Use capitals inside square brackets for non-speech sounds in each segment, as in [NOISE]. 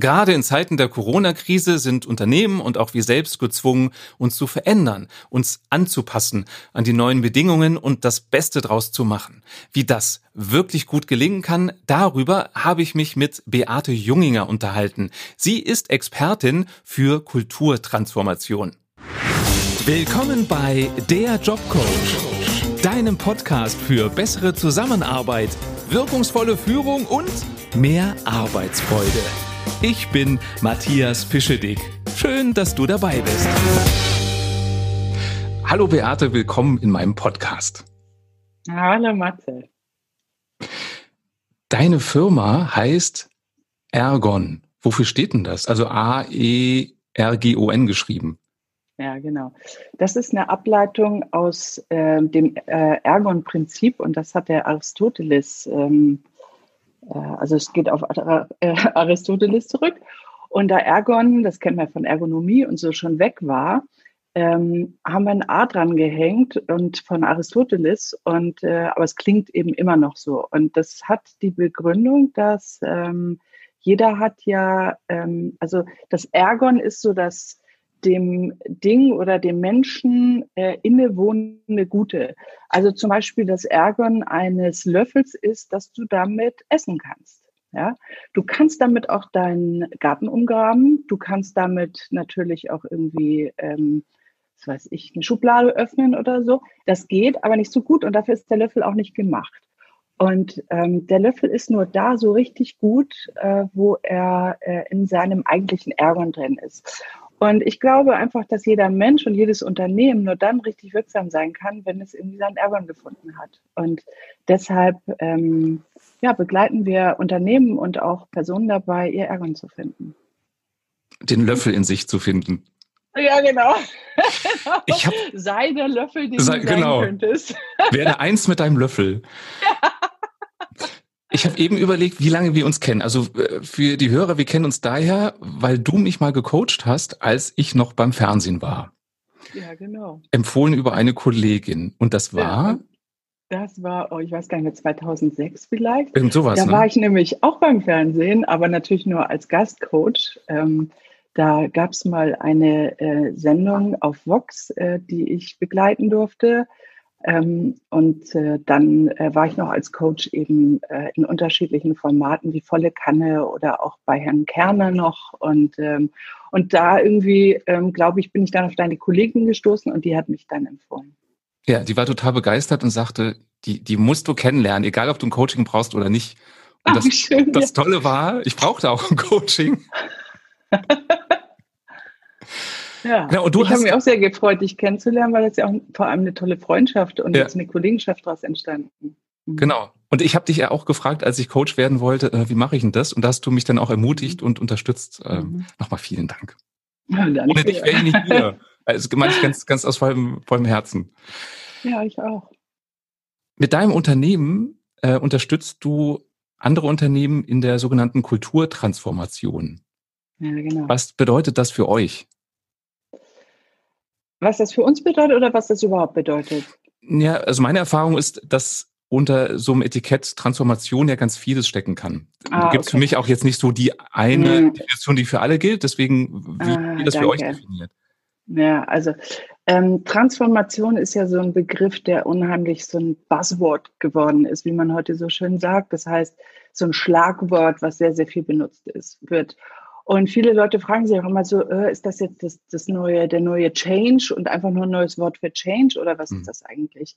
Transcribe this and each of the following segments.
Gerade in Zeiten der Corona-Krise sind Unternehmen und auch wir selbst gezwungen, uns zu verändern, uns anzupassen an die neuen Bedingungen und das Beste draus zu machen. Wie das wirklich gut gelingen kann, darüber habe ich mich mit Beate Junginger unterhalten. Sie ist Expertin für Kulturtransformation. Willkommen bei Der Jobcoach, deinem Podcast für bessere Zusammenarbeit, wirkungsvolle Führung und mehr Arbeitsfreude. Ich bin Matthias Fischedick. Schön, dass du dabei bist. Hallo Beate, willkommen in meinem Podcast. Hallo Matze. Deine Firma heißt Ergon. Wofür steht denn das? Also A-E-R-G-O-N geschrieben. Ja, genau. Das ist eine Ableitung aus äh, dem äh, Ergon-Prinzip und das hat der Aristoteles ähm, äh, also es geht auf äh, [LAUGHS] Aristoteles zurück. Und da Ergon, das kennt man von Ergonomie und so schon weg war, ähm, haben wir ein A dran gehängt und von Aristoteles und äh, aber es klingt eben immer noch so. Und das hat die Begründung, dass ähm, jeder hat ja, ähm, also das Ergon ist so das dem Ding oder dem Menschen äh, innewohnende Gute. Also zum Beispiel das Ärgern eines Löffels ist, dass du damit essen kannst. Ja, du kannst damit auch deinen Garten umgraben. Du kannst damit natürlich auch irgendwie, ähm, was weiß ich, eine Schublade öffnen oder so. Das geht, aber nicht so gut und dafür ist der Löffel auch nicht gemacht. Und ähm, der Löffel ist nur da so richtig gut, äh, wo er äh, in seinem eigentlichen Ärgern drin ist. Und ich glaube einfach, dass jeder Mensch und jedes Unternehmen nur dann richtig wirksam sein kann, wenn es irgendwie seinen Ergon gefunden hat. Und deshalb ähm, ja, begleiten wir Unternehmen und auch Personen dabei, ihr Ergon zu finden. Den Löffel in sich zu finden. Ja, genau. [LAUGHS] Ich hab, sei der Löffel, den sei, du sein genau. könntest. Werde eins mit deinem Löffel. Ja. [LAUGHS] Ich habe eben überlegt, wie lange wir uns kennen. Also äh, für die Hörer, wir kennen uns daher, weil du mich mal gecoacht hast, als ich noch beim Fernsehen war. Ja, genau. Empfohlen über eine Kollegin. Und das war? Das war, oh, ich weiß gar nicht mehr, 2006 vielleicht. Irgend sowas, da ne? war ich nämlich auch beim Fernsehen, aber natürlich nur als Gastcoach. Ähm, da gab es mal eine äh, Sendung auf Vox, äh, die ich begleiten durfte. Ähm, und äh, dann äh, war ich noch als Coach eben äh, in unterschiedlichen Formaten wie volle Kanne oder auch bei Herrn Kerner noch. Und, ähm, und da irgendwie, ähm, glaube ich, bin ich dann auf deine Kollegin gestoßen und die hat mich dann empfohlen. Ja, die war total begeistert und sagte, die, die musst du kennenlernen, egal ob du ein Coaching brauchst oder nicht. Und Ach, das, schön, das ja. Tolle war, ich brauchte auch ein Coaching. [LAUGHS] Ja, genau, und du ich habe mich auch sehr gefreut, dich kennenzulernen, weil es ja auch vor allem eine tolle Freundschaft und ja. jetzt eine Kollegenschaft daraus entstanden. Mhm. Genau. Und ich habe dich ja auch gefragt, als ich Coach werden wollte, äh, wie mache ich denn das? Und da hast du mich dann auch ermutigt mhm. und unterstützt. Ähm, mhm. Nochmal vielen Dank. [LAUGHS] Ja, Ohne dich wäre ich nicht hier. Also meine ich ganz, ganz aus vollem, vollem Herzen. Ja, ich auch. Mit deinem Unternehmen äh, unterstützt du andere Unternehmen in der sogenannten Kulturtransformation. Ja, genau. Was bedeutet das für euch? Was das für uns bedeutet oder was das überhaupt bedeutet? Ja, also meine Erfahrung ist, dass unter so einem Etikett Transformation ja ganz vieles stecken kann. Ah, Gibt es okay. für mich auch jetzt nicht so die eine hm. Definition, die für alle gilt. Deswegen, wie ah, ihr das danke. für euch definiert. Ja, also ähm, Transformation ist ja so ein Begriff, der unheimlich so ein Buzzword geworden ist, wie man heute so schön sagt. Das heißt, so ein Schlagwort, was sehr, sehr viel benutzt ist, wird. Und viele Leute fragen sich auch immer so, äh, ist das jetzt das, das neue, der neue Change und einfach nur ein neues Wort für Change oder was mhm. ist das eigentlich?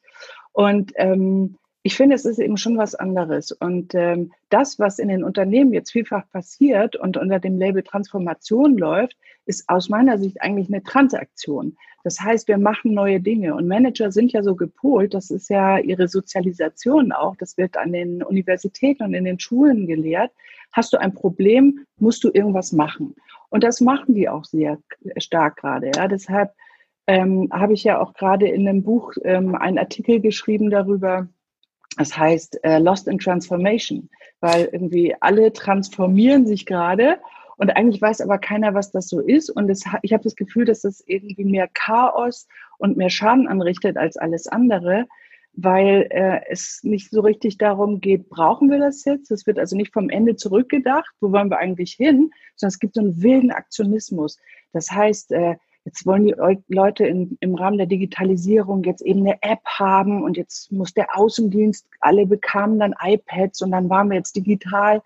Und ähm, ich finde, es ist eben schon was anderes. Und ähm, das, was in den Unternehmen jetzt vielfach passiert und unter dem Label Transformation läuft, ist aus meiner Sicht eigentlich eine Transaktion. Das heißt, wir machen neue Dinge. Und Manager sind ja so gepolt, das ist ja ihre Sozialisation auch, das wird an den Universitäten und in den Schulen gelehrt, Hast du ein Problem, musst du irgendwas machen. Und das machen die auch sehr stark gerade. Ja. Deshalb ähm, habe ich ja auch gerade in einem Buch ähm, einen Artikel geschrieben darüber, das heißt äh, Lost in Transformation, weil irgendwie alle transformieren sich gerade und eigentlich weiß aber keiner, was das so ist. Und es, ich habe das Gefühl, dass das irgendwie mehr Chaos und mehr Schaden anrichtet als alles andere weil äh, es nicht so richtig darum geht, brauchen wir das jetzt? Es wird also nicht vom Ende zurückgedacht, wo wollen wir eigentlich hin, sondern es gibt so einen wilden Aktionismus. Das heißt, äh, jetzt wollen die Leute in, im Rahmen der Digitalisierung jetzt eben eine App haben und jetzt muss der Außendienst, alle bekamen dann iPads und dann waren wir jetzt digital.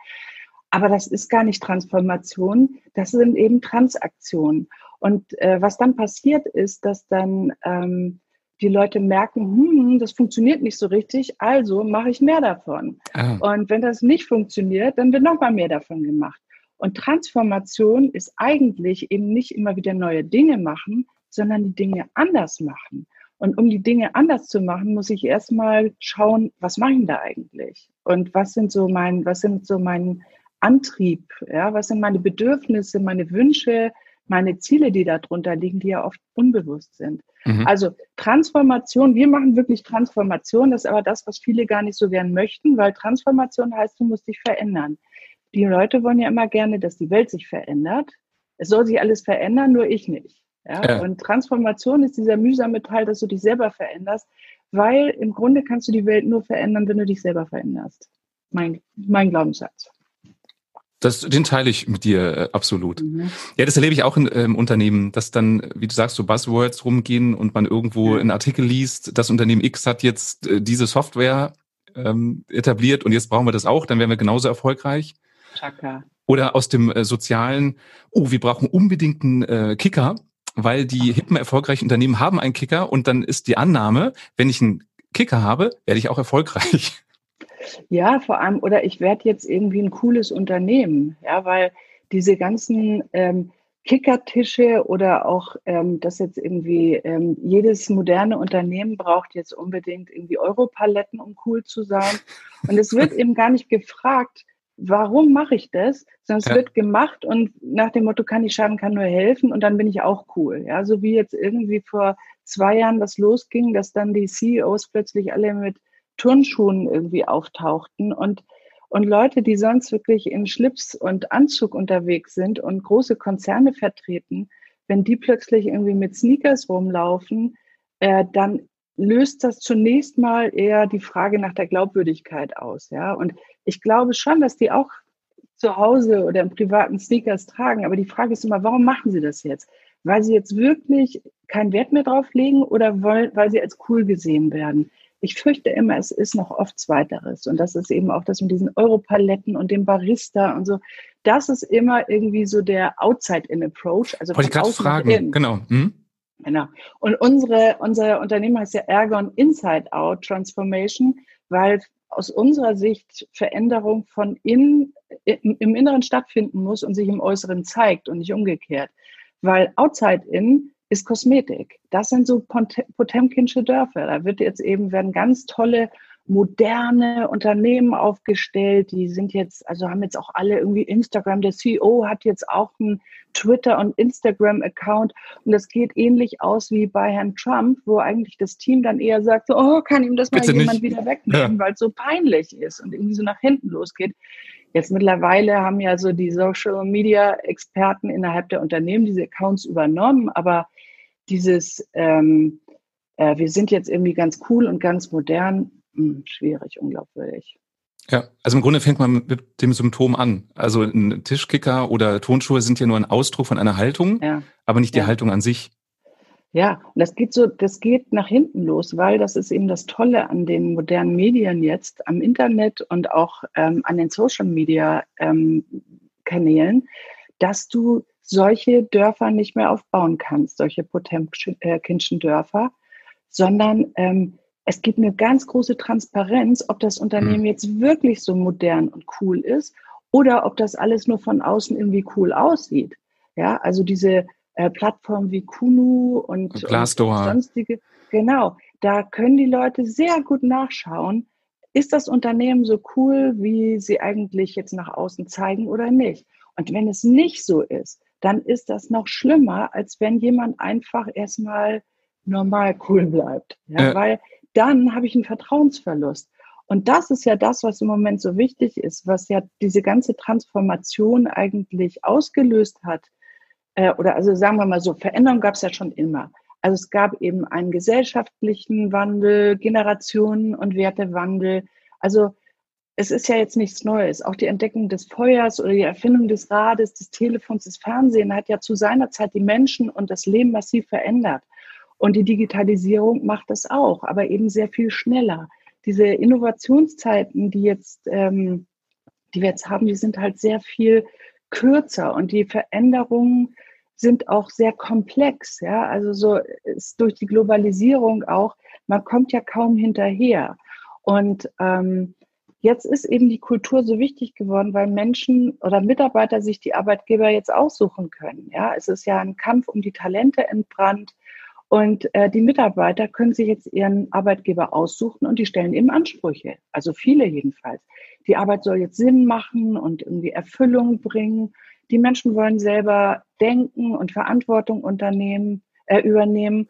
Aber das ist gar nicht Transformation, das sind eben Transaktionen. Und äh, was dann passiert ist, dass dann ähm, die Leute merken, hm, das funktioniert nicht so richtig, also mache ich mehr davon. Ah. Und wenn das nicht funktioniert, dann wird noch mal mehr davon gemacht. Und Transformation ist eigentlich eben nicht immer wieder neue Dinge machen, sondern die Dinge anders machen. Und um die Dinge anders zu machen, muss ich erstmal schauen, was mache ich da eigentlich? Und was sind so mein, was sind so mein Antrieb? Ja, was sind meine Bedürfnisse, meine Wünsche, meine Ziele, die darunter liegen, die ja oft unbewusst sind. Mhm. Also Transformation, wir machen wirklich Transformation, das ist aber das, was viele gar nicht so gern möchten, weil Transformation heißt, du musst dich verändern die Leute wollen ja immer gerne, dass die Welt sich verändert. Es soll sich alles verändern, nur ich nicht. Ja? ja. Und Transformation ist dieser mühsame Teil, dass du dich selber veränderst, weil im Grunde kannst du die Welt nur verändern, wenn du dich selber veränderst. Mein, mein Glaubenssatz. Das, den teile ich mit dir äh, absolut. Mhm. Ja, das erlebe ich auch in, äh, im Unternehmen, dass dann, wie du sagst, so Buzzwords rumgehen und man irgendwo ja. einen Artikel liest, das Unternehmen X hat jetzt äh, diese Software ähm, etabliert und jetzt brauchen wir das auch, dann wären wir genauso erfolgreich. Chaka. Oder aus dem äh, sozialen, oh, wir brauchen unbedingt einen äh, Kicker, weil die hippen, erfolgreichen Unternehmen haben einen Kicker und dann ist die Annahme, wenn ich einen Kicker habe, werde ich auch erfolgreich. [LAUGHS] Ja, vor allem, oder ich werde jetzt irgendwie ein cooles Unternehmen, ja, weil diese ganzen ähm, Kickertische oder auch ähm, das jetzt irgendwie ähm, jedes moderne Unternehmen braucht jetzt unbedingt irgendwie Europaletten, um cool zu sein. Und es wird [LAUGHS] eben gar nicht gefragt, warum mache ich das? Sondern es ja. wird gemacht und nach dem Motto, kann ich schaden, kann nur helfen und dann bin ich auch cool. Ja, so wie jetzt irgendwie vor zwei Jahren das losging, dass dann die CEOs plötzlich alle mit Turnschuhen irgendwie auftauchten und und Leute, die sonst wirklich in Schlips und Anzug unterwegs sind und große Konzerne vertreten, wenn die plötzlich irgendwie mit Sneakers rumlaufen, äh, dann löst das zunächst mal eher die Frage nach der Glaubwürdigkeit aus. Ja, und ich glaube schon, dass die auch zu Hause oder im privaten Sneakers tragen. Aber die Frage ist immer, warum machen sie das jetzt? Weil sie jetzt wirklich keinen Wert mehr drauf legen oder weil, weil sie als cool gesehen werden? Ich fürchte immer, es ist noch oft Zweiteres. Und das ist eben auch das mit diesen Europaletten und dem Barista und so. Das ist immer irgendwie so der Outside-in-Approach. Also Wollte ich gerade fragen, genau. Hm? Genau. Und unsere, unser Unternehmen heißt ja Ergon Inside Out Transformation, weil aus unserer Sicht Veränderung von innen, im Inneren stattfinden muss und sich im Äußeren zeigt und nicht umgekehrt. Weil Outside In ist Kosmetik. Das sind so Potemkinsche Dörfer. Da wird jetzt eben, werden ganz tolle moderne Unternehmen aufgestellt. Die sind jetzt, also haben jetzt auch alle irgendwie Instagram. Der CEO hat jetzt auch einen Twitter- und Instagram-Account. Und das geht ähnlich aus wie bei Herrn Trump, wo eigentlich das Team dann eher sagt, oh, kann ihm das mal Bitte jemand nicht. wieder wegnehmen, ja. weil es so peinlich ist und irgendwie so nach hinten losgeht. Jetzt mittlerweile haben ja so die Social Media Experten innerhalb der Unternehmen diese Accounts übernommen, aber dieses, ähm, äh, wir sind jetzt irgendwie ganz cool und ganz modern, hm, schwierig, unglaubwürdig. Ja, also im Grunde fängt man mit dem Symptom an. Also ein Tischkicker oder Tonschuhe sind ja nur ein Ausdruck von einer Haltung, ja. aber nicht die ja. Haltung an sich. Ja, und das geht so, das geht nach hinten los, weil das ist eben das Tolle an den modernen Medien jetzt, am Internet und auch ähm, an den Social Media ähm, Kanälen, dass du solche Dörfer nicht mehr aufbauen kannst, solche Potemkinschen Dörfer, sondern ähm, es gibt eine ganz große Transparenz, ob das Unternehmen mhm. jetzt wirklich so modern und cool ist oder ob das alles nur von außen irgendwie cool aussieht. Ja, also diese äh, Plattformen wie Kunu und, und, und sonstige, genau, da können die Leute sehr gut nachschauen, ist das Unternehmen so cool, wie sie eigentlich jetzt nach außen zeigen oder nicht. Und wenn es nicht so ist, dann ist das noch schlimmer, als wenn jemand einfach erstmal normal cool bleibt. Ja, äh. Weil dann habe ich einen Vertrauensverlust. Und das ist ja das, was im Moment so wichtig ist, was ja diese ganze Transformation eigentlich ausgelöst hat. Äh, oder also sagen wir mal so, Veränderung gab es ja schon immer. Also es gab eben einen gesellschaftlichen Wandel, Generationen und Wertewandel. Also es ist ja jetzt nichts Neues. Auch die Entdeckung des Feuers oder die Erfindung des Rades, des Telefons, des Fernsehens hat ja zu seiner Zeit die Menschen und das Leben massiv verändert. Und die Digitalisierung macht das auch, aber eben sehr viel schneller. Diese Innovationszeiten, die jetzt, ähm, die wir jetzt haben, die sind halt sehr viel kürzer und die Veränderungen sind auch sehr komplex. Ja, also so ist durch die Globalisierung auch, man kommt ja kaum hinterher. Und ähm, jetzt ist eben die Kultur so wichtig geworden, weil Menschen oder Mitarbeiter sich die Arbeitgeber jetzt aussuchen können. Ja, es ist ja ein Kampf um die Talente entbrannt. Und äh, die Mitarbeiter können sich jetzt ihren Arbeitgeber aussuchen und die stellen eben Ansprüche. Also viele jedenfalls. Die Arbeit soll jetzt Sinn machen und irgendwie Erfüllung bringen. Die Menschen wollen selber denken und Verantwortung unternehmen, äh, übernehmen.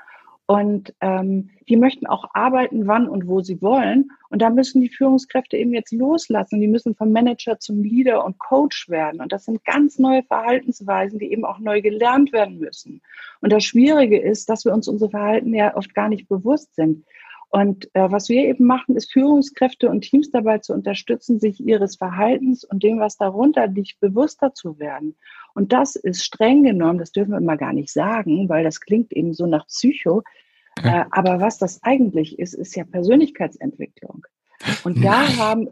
Und ähm, die möchten auch arbeiten, wann und wo sie wollen. Und da müssen die Führungskräfte eben jetzt loslassen. Die müssen vom Manager zum Leader und Coach werden. Und das sind ganz neue Verhaltensweisen, die eben auch neu gelernt werden müssen. Und das Schwierige ist, dass wir uns unsere Verhalten ja oft gar nicht bewusst sind. Und äh, was wir eben machen, ist Führungskräfte und Teams dabei zu unterstützen, sich ihres Verhaltens und dem, was darunter liegt, bewusster zu werden. Und das ist streng genommen, das dürfen wir immer gar nicht sagen, weil das klingt eben so nach Psycho. Äh, aber was das eigentlich ist, ist ja Persönlichkeitsentwicklung. Und da haben,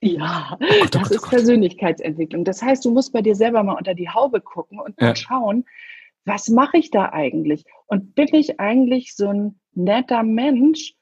ja, oh Gott, oh das Gott, ist oh Persönlichkeitsentwicklung. Das heißt, du musst bei dir selber mal unter die Haube gucken und mal ja. schauen, was mache ich da eigentlich? Und bin ich eigentlich so ein netter Mensch,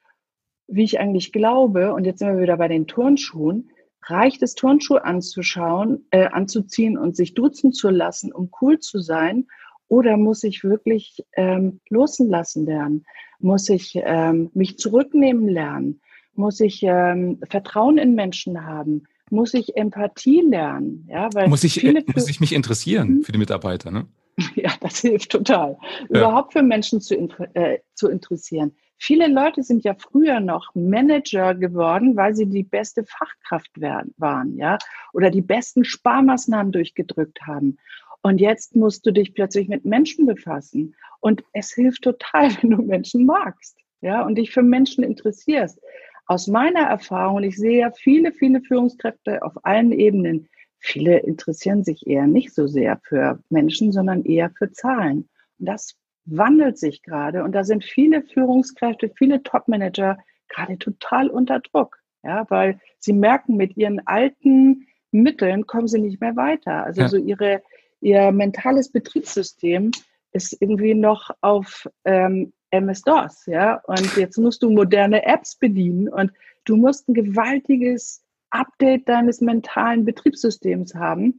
wie ich eigentlich glaube, und jetzt sind wir wieder bei den Turnschuhen, reicht es, Turnschuhe anzuschauen, äh, anzuziehen und sich duzen zu lassen, um cool zu sein? Oder muss ich wirklich ähm, loslassen lernen? Muss ich ähm, mich zurücknehmen lernen? Muss ich ähm, Vertrauen in Menschen haben? Muss ich Empathie lernen? Ja, weil muss, ich, viele, muss ich mich interessieren hm? für die Mitarbeiter? Ne? [LAUGHS] Ja, das hilft total. Ja. Überhaupt für Menschen zu, äh, zu interessieren. Viele Leute sind ja früher noch Manager geworden, weil sie die beste Fachkraft waren, ja, oder die besten Sparmaßnahmen durchgedrückt haben. Und jetzt musst du dich plötzlich mit Menschen befassen. Und es hilft total, [LAUGHS] wenn du Menschen magst, ja, und dich für Menschen interessierst. Aus meiner Erfahrung, und ich sehe ja viele, viele Führungskräfte auf allen Ebenen, viele interessieren sich eher nicht so sehr für Menschen, sondern eher für Zahlen. Und das wandelt sich gerade und da sind viele Führungskräfte, viele Topmanager gerade total unter Druck, ja, weil sie merken, mit ihren alten Mitteln kommen sie nicht mehr weiter. Also ja. so ihre, ihr mentales Betriebssystem ist irgendwie noch auf ähm, MS-DOS, ja, und jetzt musst du moderne Apps bedienen und du musst ein gewaltiges Update deines mentalen Betriebssystems haben.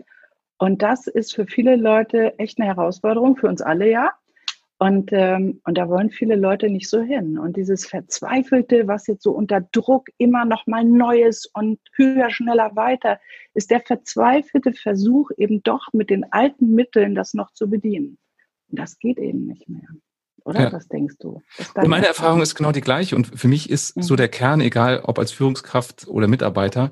Und das ist für viele Leute echt eine Herausforderung, für uns alle ja. Und, ähm, und da wollen viele Leute nicht so hin. Und dieses Verzweifelte, was jetzt so unter Druck immer noch mal Neues und höher, schneller, weiter, ist der verzweifelte Versuch, eben doch mit den alten Mitteln das noch zu bedienen. Und das geht eben nicht mehr. Oder ja. was denkst du? Meine Erfahrung ist genau die gleiche. Und für mich ist mhm. so der Kern, egal ob als Führungskraft oder Mitarbeiter,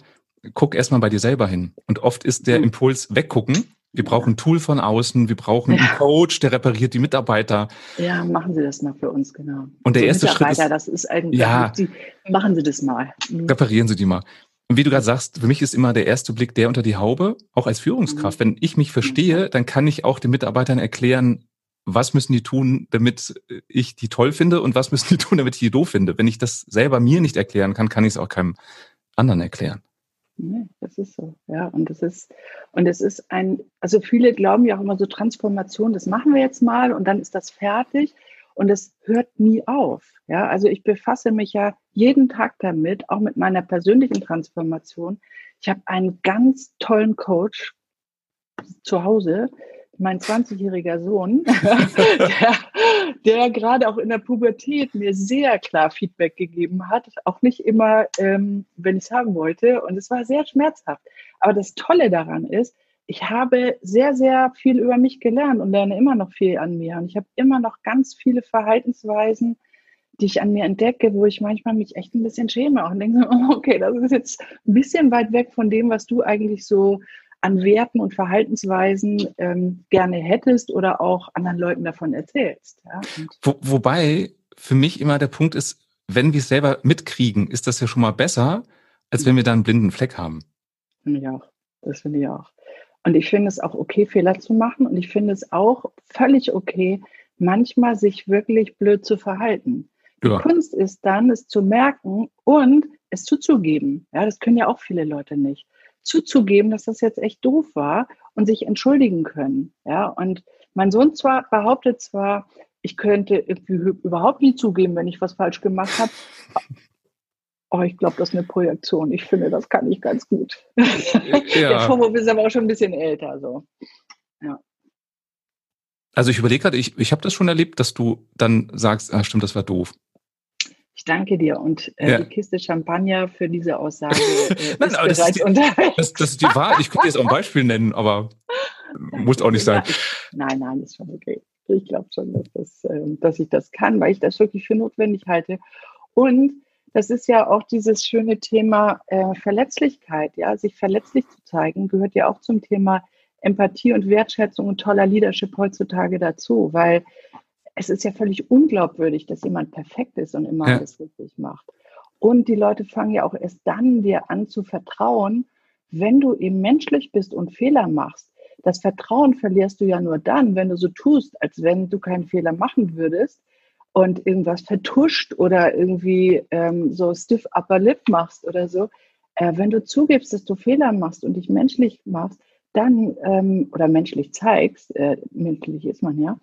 guck erstmal bei dir selber hin. Und oft ist der mhm. Impuls weggucken wir brauchen ein Tool von außen, wir brauchen ja. einen Coach, der repariert die Mitarbeiter. Ja, machen Sie das mal für uns, genau. Und der so erste Schritt ist, das ist eigentlich, ja, Sie, machen Sie das mal. Mhm. Reparieren Sie die mal. Und wie du gerade sagst, für mich ist immer der erste Blick der unter die Haube, auch als Führungskraft. Mhm. Wenn ich mich verstehe, dann kann ich auch den Mitarbeitern erklären, was müssen die tun, damit ich die toll finde und was müssen die tun, damit ich die doof finde. Wenn ich das selber mir nicht erklären kann, kann ich es auch keinem anderen erklären. Nee, das ist so, ja. Und es ist, und es ist ein, also viele glauben ja auch immer so Transformation, das machen wir jetzt mal und dann ist das fertig. Und es hört nie auf. Ja, also ich befasse mich ja jeden Tag damit, auch mit meiner persönlichen Transformation. Ich habe einen ganz tollen Coach zu Hause, mein 20-jähriger Sohn, [LAUGHS] der, der gerade auch in der Pubertät mir sehr klar Feedback gegeben hat, auch nicht immer, ähm, wenn ich es haben wollte. Und es war sehr schmerzhaft. Aber das Tolle daran ist, ich habe sehr, sehr viel über mich gelernt und lerne immer noch viel an mir. Und ich habe immer noch ganz viele Verhaltensweisen, die ich an mir entdecke, wo ich manchmal mich echt ein bisschen schäme und denke, [LAUGHS] okay, das ist jetzt ein bisschen weit weg von dem, was du eigentlich so an Werten und Verhaltensweisen ähm, gerne hättest oder auch anderen Leuten davon erzählst. Ja? Wo, wobei für mich immer der Punkt ist, wenn wir es selber mitkriegen, ist das ja schon mal besser, als wenn wir da einen blinden Fleck haben. Finde ich auch. Das finde ich auch. Und ich finde es auch okay, Fehler zu machen. Und ich finde es auch völlig okay, manchmal sich wirklich blöd zu verhalten. Die ja. Kunst ist dann, es zu merken und es zuzugeben. Ja, das können ja auch viele Leute nicht. Zuzugeben, dass das jetzt echt doof war und sich entschuldigen können. Ja, und mein Sohn zwar behauptet zwar, ich könnte überhaupt nie zugeben, wenn ich was falsch gemacht habe. [LAUGHS] Oh, ich glaube, das ist eine Projektion. Ich finde, das kann ich ganz gut. Ja. Der Vorwurf ist aber auch schon ein bisschen älter. So. Ja. Also ich überlege gerade, ich, ich habe das schon erlebt, dass du dann sagst, ah, stimmt, das war doof. Ich danke dir und äh, ja. die Kiste Champagner für diese Aussage [LAUGHS] äh, Nein, ist bereits das unterwegs. Das, das, ist die Wahrheit. Ich könnte jetzt auch ein Beispiel nennen, aber muss auch nicht sein. [LAUGHS] Nein, nein, ist schon okay. Ich glaube schon, dass, das, äh, dass ich das kann, weil ich das wirklich für notwendig halte. Und das ist ja auch dieses schöne Thema äh, Verletzlichkeit, ja, sich verletzlich zu zeigen, gehört ja auch zum Thema Empathie und Wertschätzung und toller Leadership heutzutage dazu, weil es ist ja völlig unglaubwürdig, dass jemand perfekt ist und immer ja. alles richtig macht. Und die Leute fangen ja auch erst dann dir an zu vertrauen, wenn du eben menschlich bist und Fehler machst. Das Vertrauen verlierst du ja nur dann, wenn du so tust, als wenn du keinen Fehler machen würdest und irgendwas vertuscht oder irgendwie ähm, so stiff upper lip machst oder so. Äh, wenn du zugibst, dass du Fehler machst und dich menschlich machst, dann ähm, oder menschlich zeigst, äh, menschlich ist man ja,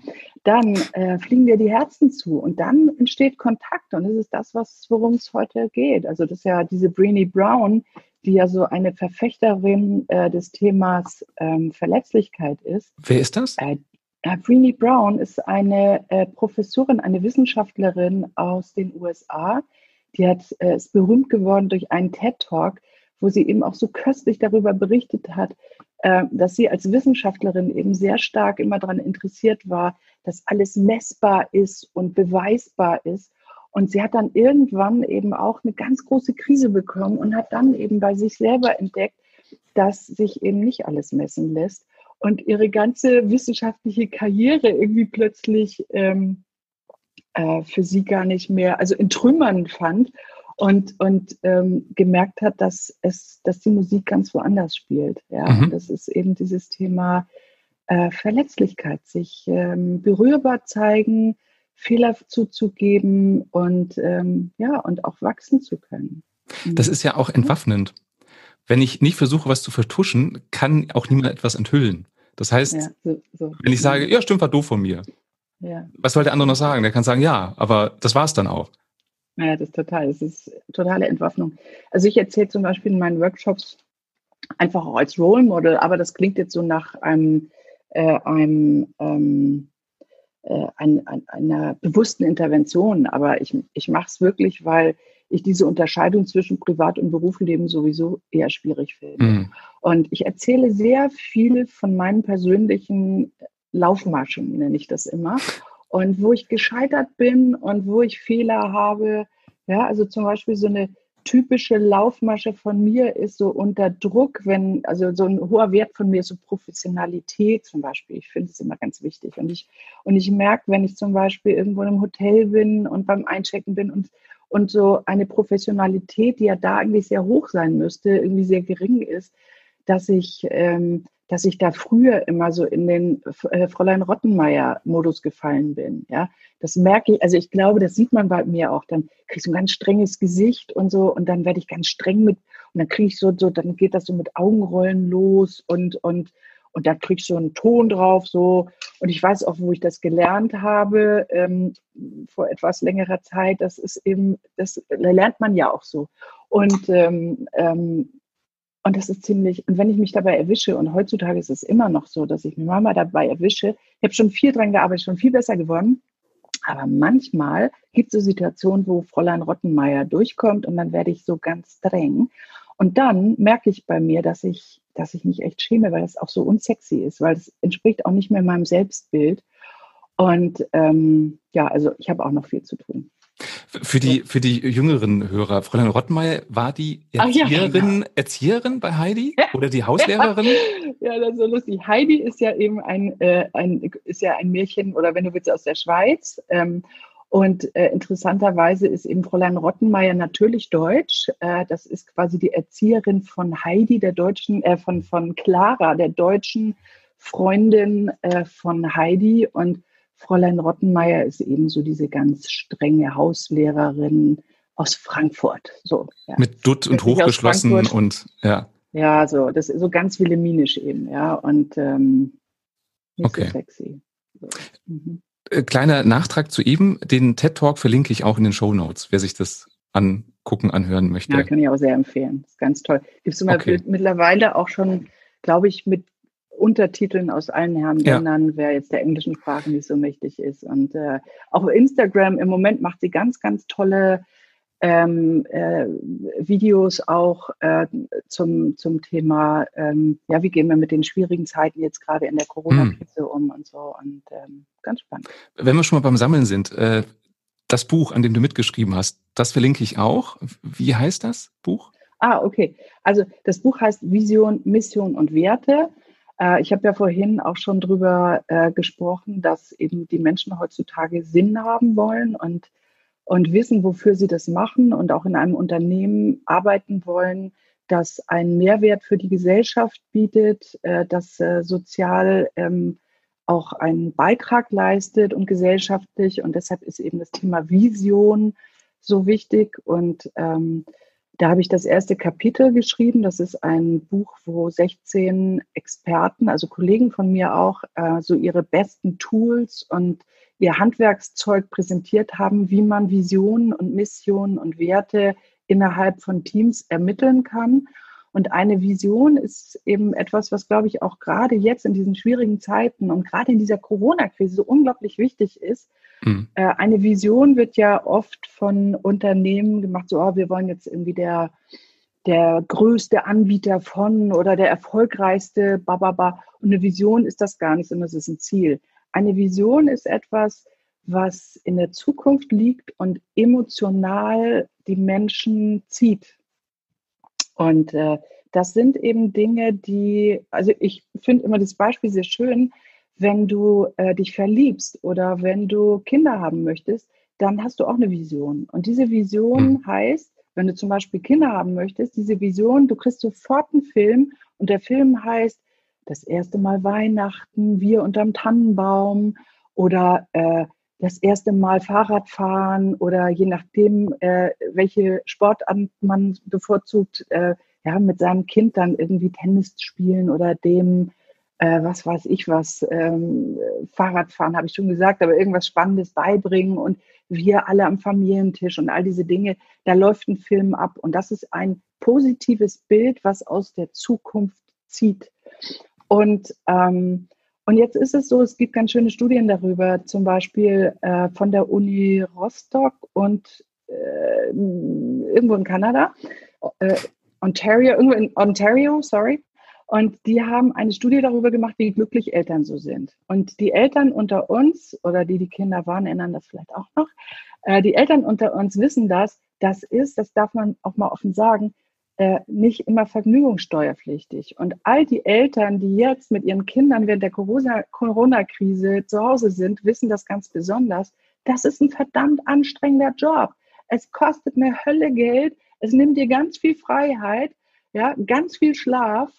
dann äh, fliegen dir die Herzen zu und dann entsteht Kontakt und das ist das, was worum es heute geht. Also das ist ja diese Breenie Brown, die ja so eine Verfechterin äh, des Themas ähm, Verletzlichkeit ist. Wer ist das? Äh, Breenie Brown ist eine äh, Professorin, eine Wissenschaftlerin aus den USA. Die hat, äh, ist berühmt geworden durch einen TED Talk, wo sie eben auch so köstlich darüber berichtet hat, äh, dass sie als Wissenschaftlerin eben sehr stark immer daran interessiert war, dass alles messbar ist und beweisbar ist. Und sie hat dann irgendwann eben auch eine ganz große Krise bekommen und hat dann eben bei sich selber entdeckt, dass sich eben nicht alles messen lässt und ihre ganze wissenschaftliche Karriere irgendwie plötzlich ähm, äh, für sie gar nicht mehr, also in Trümmern fand und, und ähm, gemerkt hat, dass es, dass die Musik ganz woanders spielt. Ja, mhm. und das ist eben dieses Thema äh, Verletzlichkeit, sich ähm, berührbar zeigen, Fehler zuzugeben und ähm, ja und auch wachsen zu können. Das ist ja auch entwaffnend. Wenn ich nicht versuche, was zu vertuschen, kann auch niemand etwas enthüllen. Das heißt, ja, so, so. wenn ich sage, ja, stimmt, war doof von mir. Ja. Was soll der andere noch sagen? Der kann sagen, ja, aber das war es dann auch. Ja, das ist total, das ist totale Entwaffnung. Also ich erzähle zum Beispiel in meinen Workshops einfach auch als Role Model, aber das klingt jetzt so nach einem, äh, einem ähm, äh, ein, ein, einer bewussten Intervention, aber ich, ich mache es wirklich, weil ich diese Unterscheidung zwischen Privat- und Berufsleben sowieso eher schwierig finde. Mhm. Und ich erzähle sehr viel von meinen persönlichen Laufmaschen, nenne ich das immer und wo ich gescheitert bin und wo ich Fehler habe. Ja, also zum Beispiel so eine typische Laufmasche von mir ist so unter Druck, wenn, also so ein hoher Wert von mir ist so Professionalität zum Beispiel. Ich finde es immer ganz wichtig. Und ich, und ich merke, wenn ich zum Beispiel irgendwo einem Hotel bin und beim Einchecken bin und, und so eine Professionalität, die ja da eigentlich sehr hoch sein müsste, irgendwie sehr gering ist, dass ich ähm, dass ich da früher immer so in den äh, Fräulein Rottenmeier-Modus gefallen bin. Ja, das merke ich, also ich glaube, das sieht man bei mir auch. Dann kriege ich so ein ganz strenges Gesicht und so und dann werde ich ganz streng mit und dann kriege ich so, so, dann geht das so mit Augenrollen los und, und, und da kriege ich so einen Ton drauf, so. Und ich weiß auch, wo ich das gelernt habe, ähm, vor etwas längerer Zeit. Das ist eben, das lernt man ja auch so. Und ähm, ähm, und das ist ziemlich, und wenn ich mich dabei erwische, und heutzutage ist es immer noch so, dass ich mich mal dabei erwische, ich habe schon viel dran gearbeitet, schon viel besser geworden, aber manchmal gibt es so Situationen, wo Fräulein Rottenmeier durchkommt und dann werde ich so ganz streng. Und dann merke ich bei mir, dass ich, dass ich mich echt schäme, weil das auch so unsexy ist, weil es entspricht auch nicht mehr meinem Selbstbild. Und ähm, ja, also ich habe auch noch viel zu tun. Für die, für die jüngeren Hörer, Fräulein Rottmeier, war die Erzieherin, ja. Erzieherin bei Heidi oder die Hauslehrerin? ja, das ist so lustig. Heidi ist ja eben ein, äh, ein, ist ja ein Mädchen oder wenn du willst aus der Schweiz. Ähm, und äh, interessanterweise ist eben Fräulein Rottenmeier natürlich deutsch. Äh, das ist quasi die Erzieherin von Heidi, der deutschen, äh, von, von Clara, der deutschen Freundin äh, von Heidi. Und Fräulein Rottenmeier ist eben so diese ganz strenge Hauslehrerin aus Frankfurt. So, ja. Mit Dutt und hochgeschlossen und ja. Ja, so, das ist so ganz wilhelminisch eben, ja. Und ähm, nicht okay. so sexy. So. Mhm. Äh, kleiner Nachtrag zu eben, den TED Talk verlinke ich auch in den Show Notes, wer sich das angucken, anhören möchte. Ja, kann ich auch sehr empfehlen. Das ist ganz toll. Gibt es okay. mittlerweile auch schon, glaube ich, mit Untertiteln aus allen Herren Ländern, ja. wer jetzt der englischen Sprache nicht so mächtig ist. Und äh, auch Instagram im Moment macht sie ganz, ganz tolle ähm, äh, Videos auch äh, zum, zum Thema, ähm, ja, wie gehen wir mit den schwierigen Zeiten jetzt gerade in der Corona-Krise hm. um und so. Und ähm, ganz spannend. Wenn wir schon mal beim Sammeln sind, äh, das Buch, an dem du mitgeschrieben hast, das verlinke ich auch. Wie heißt das Buch? Ah, okay. Also das Buch heißt Vision, Mission und Werte. Äh, ich habe ja vorhin auch schon drüber äh, gesprochen, dass eben die Menschen heutzutage Sinn haben wollen und und wissen, wofür sie das machen und auch in einem Unternehmen arbeiten wollen, das einen Mehrwert für die Gesellschaft bietet, äh, das äh, sozial ähm, auch einen Beitrag leistet und gesellschaftlich. Und deshalb ist eben das Thema Vision so wichtig. Und ähm, da habe ich das erste Kapitel geschrieben. Das ist ein Buch, wo 16 Experten, also Kollegen von mir auch, äh, so ihre besten Tools und ihr Handwerkszeug präsentiert haben, wie man Visionen und Missionen und Werte innerhalb von Teams ermitteln kann. Und eine Vision ist eben etwas, was, glaube ich, auch gerade jetzt in diesen schwierigen Zeiten und gerade in dieser Corona-Krise so unglaublich wichtig ist. Mhm. Äh, eine Vision wird ja oft von Unternehmen gemacht, so, oh, wir wollen jetzt irgendwie der, der größte Anbieter von oder der erfolgreichste, bababa. Und eine Vision ist das gar nicht, sondern es ist ein Ziel. Eine Vision ist etwas, was in der Zukunft liegt und emotional die Menschen zieht. Und äh, das sind eben Dinge, die, also ich finde immer das Beispiel sehr schön, wenn du äh, dich verliebst oder wenn du Kinder haben möchtest, dann hast du auch eine Vision. Und diese Vision hm. heißt, wenn du zum Beispiel Kinder haben möchtest, diese Vision, du kriegst sofort einen Film und der Film heißt das erste Mal Weihnachten, wir unterm Tannenbaum oder äh, das erste Mal Fahrradfahren oder je nachdem, äh, welche Sportart man bevorzugt, äh, ja, mit seinem Kind dann irgendwie Tennis spielen oder dem, äh, was weiß ich was, ähm, Fahrradfahren habe ich schon gesagt, aber irgendwas Spannendes beibringen und wir alle am Familientisch und all diese Dinge, da läuft ein Film ab und das ist ein positives Bild, was aus der Zukunft zieht. Und, ähm, und jetzt ist es so, es gibt ganz schöne Studien darüber, zum Beispiel äh, von der Uni Rostock und äh, irgendwo in Kanada, äh, Ontario, irgendwo in Ontario, sorry. Und die haben eine Studie darüber gemacht, wie glücklich Eltern so sind. Und die Eltern unter uns, oder die die Kinder waren, erinnern das vielleicht auch noch, äh, die Eltern unter uns wissen das, das ist, das darf man auch mal offen sagen, äh, nicht immer vergnügungssteuerpflichtig. Und all die Eltern, die jetzt mit ihren Kindern während der Corona-Krise zu Hause sind, wissen das ganz besonders. Das ist ein verdammt anstrengender Job. Es kostet eine Hölle Geld. Es nimmt dir ganz viel Freiheit, ja, ganz viel Schlaf.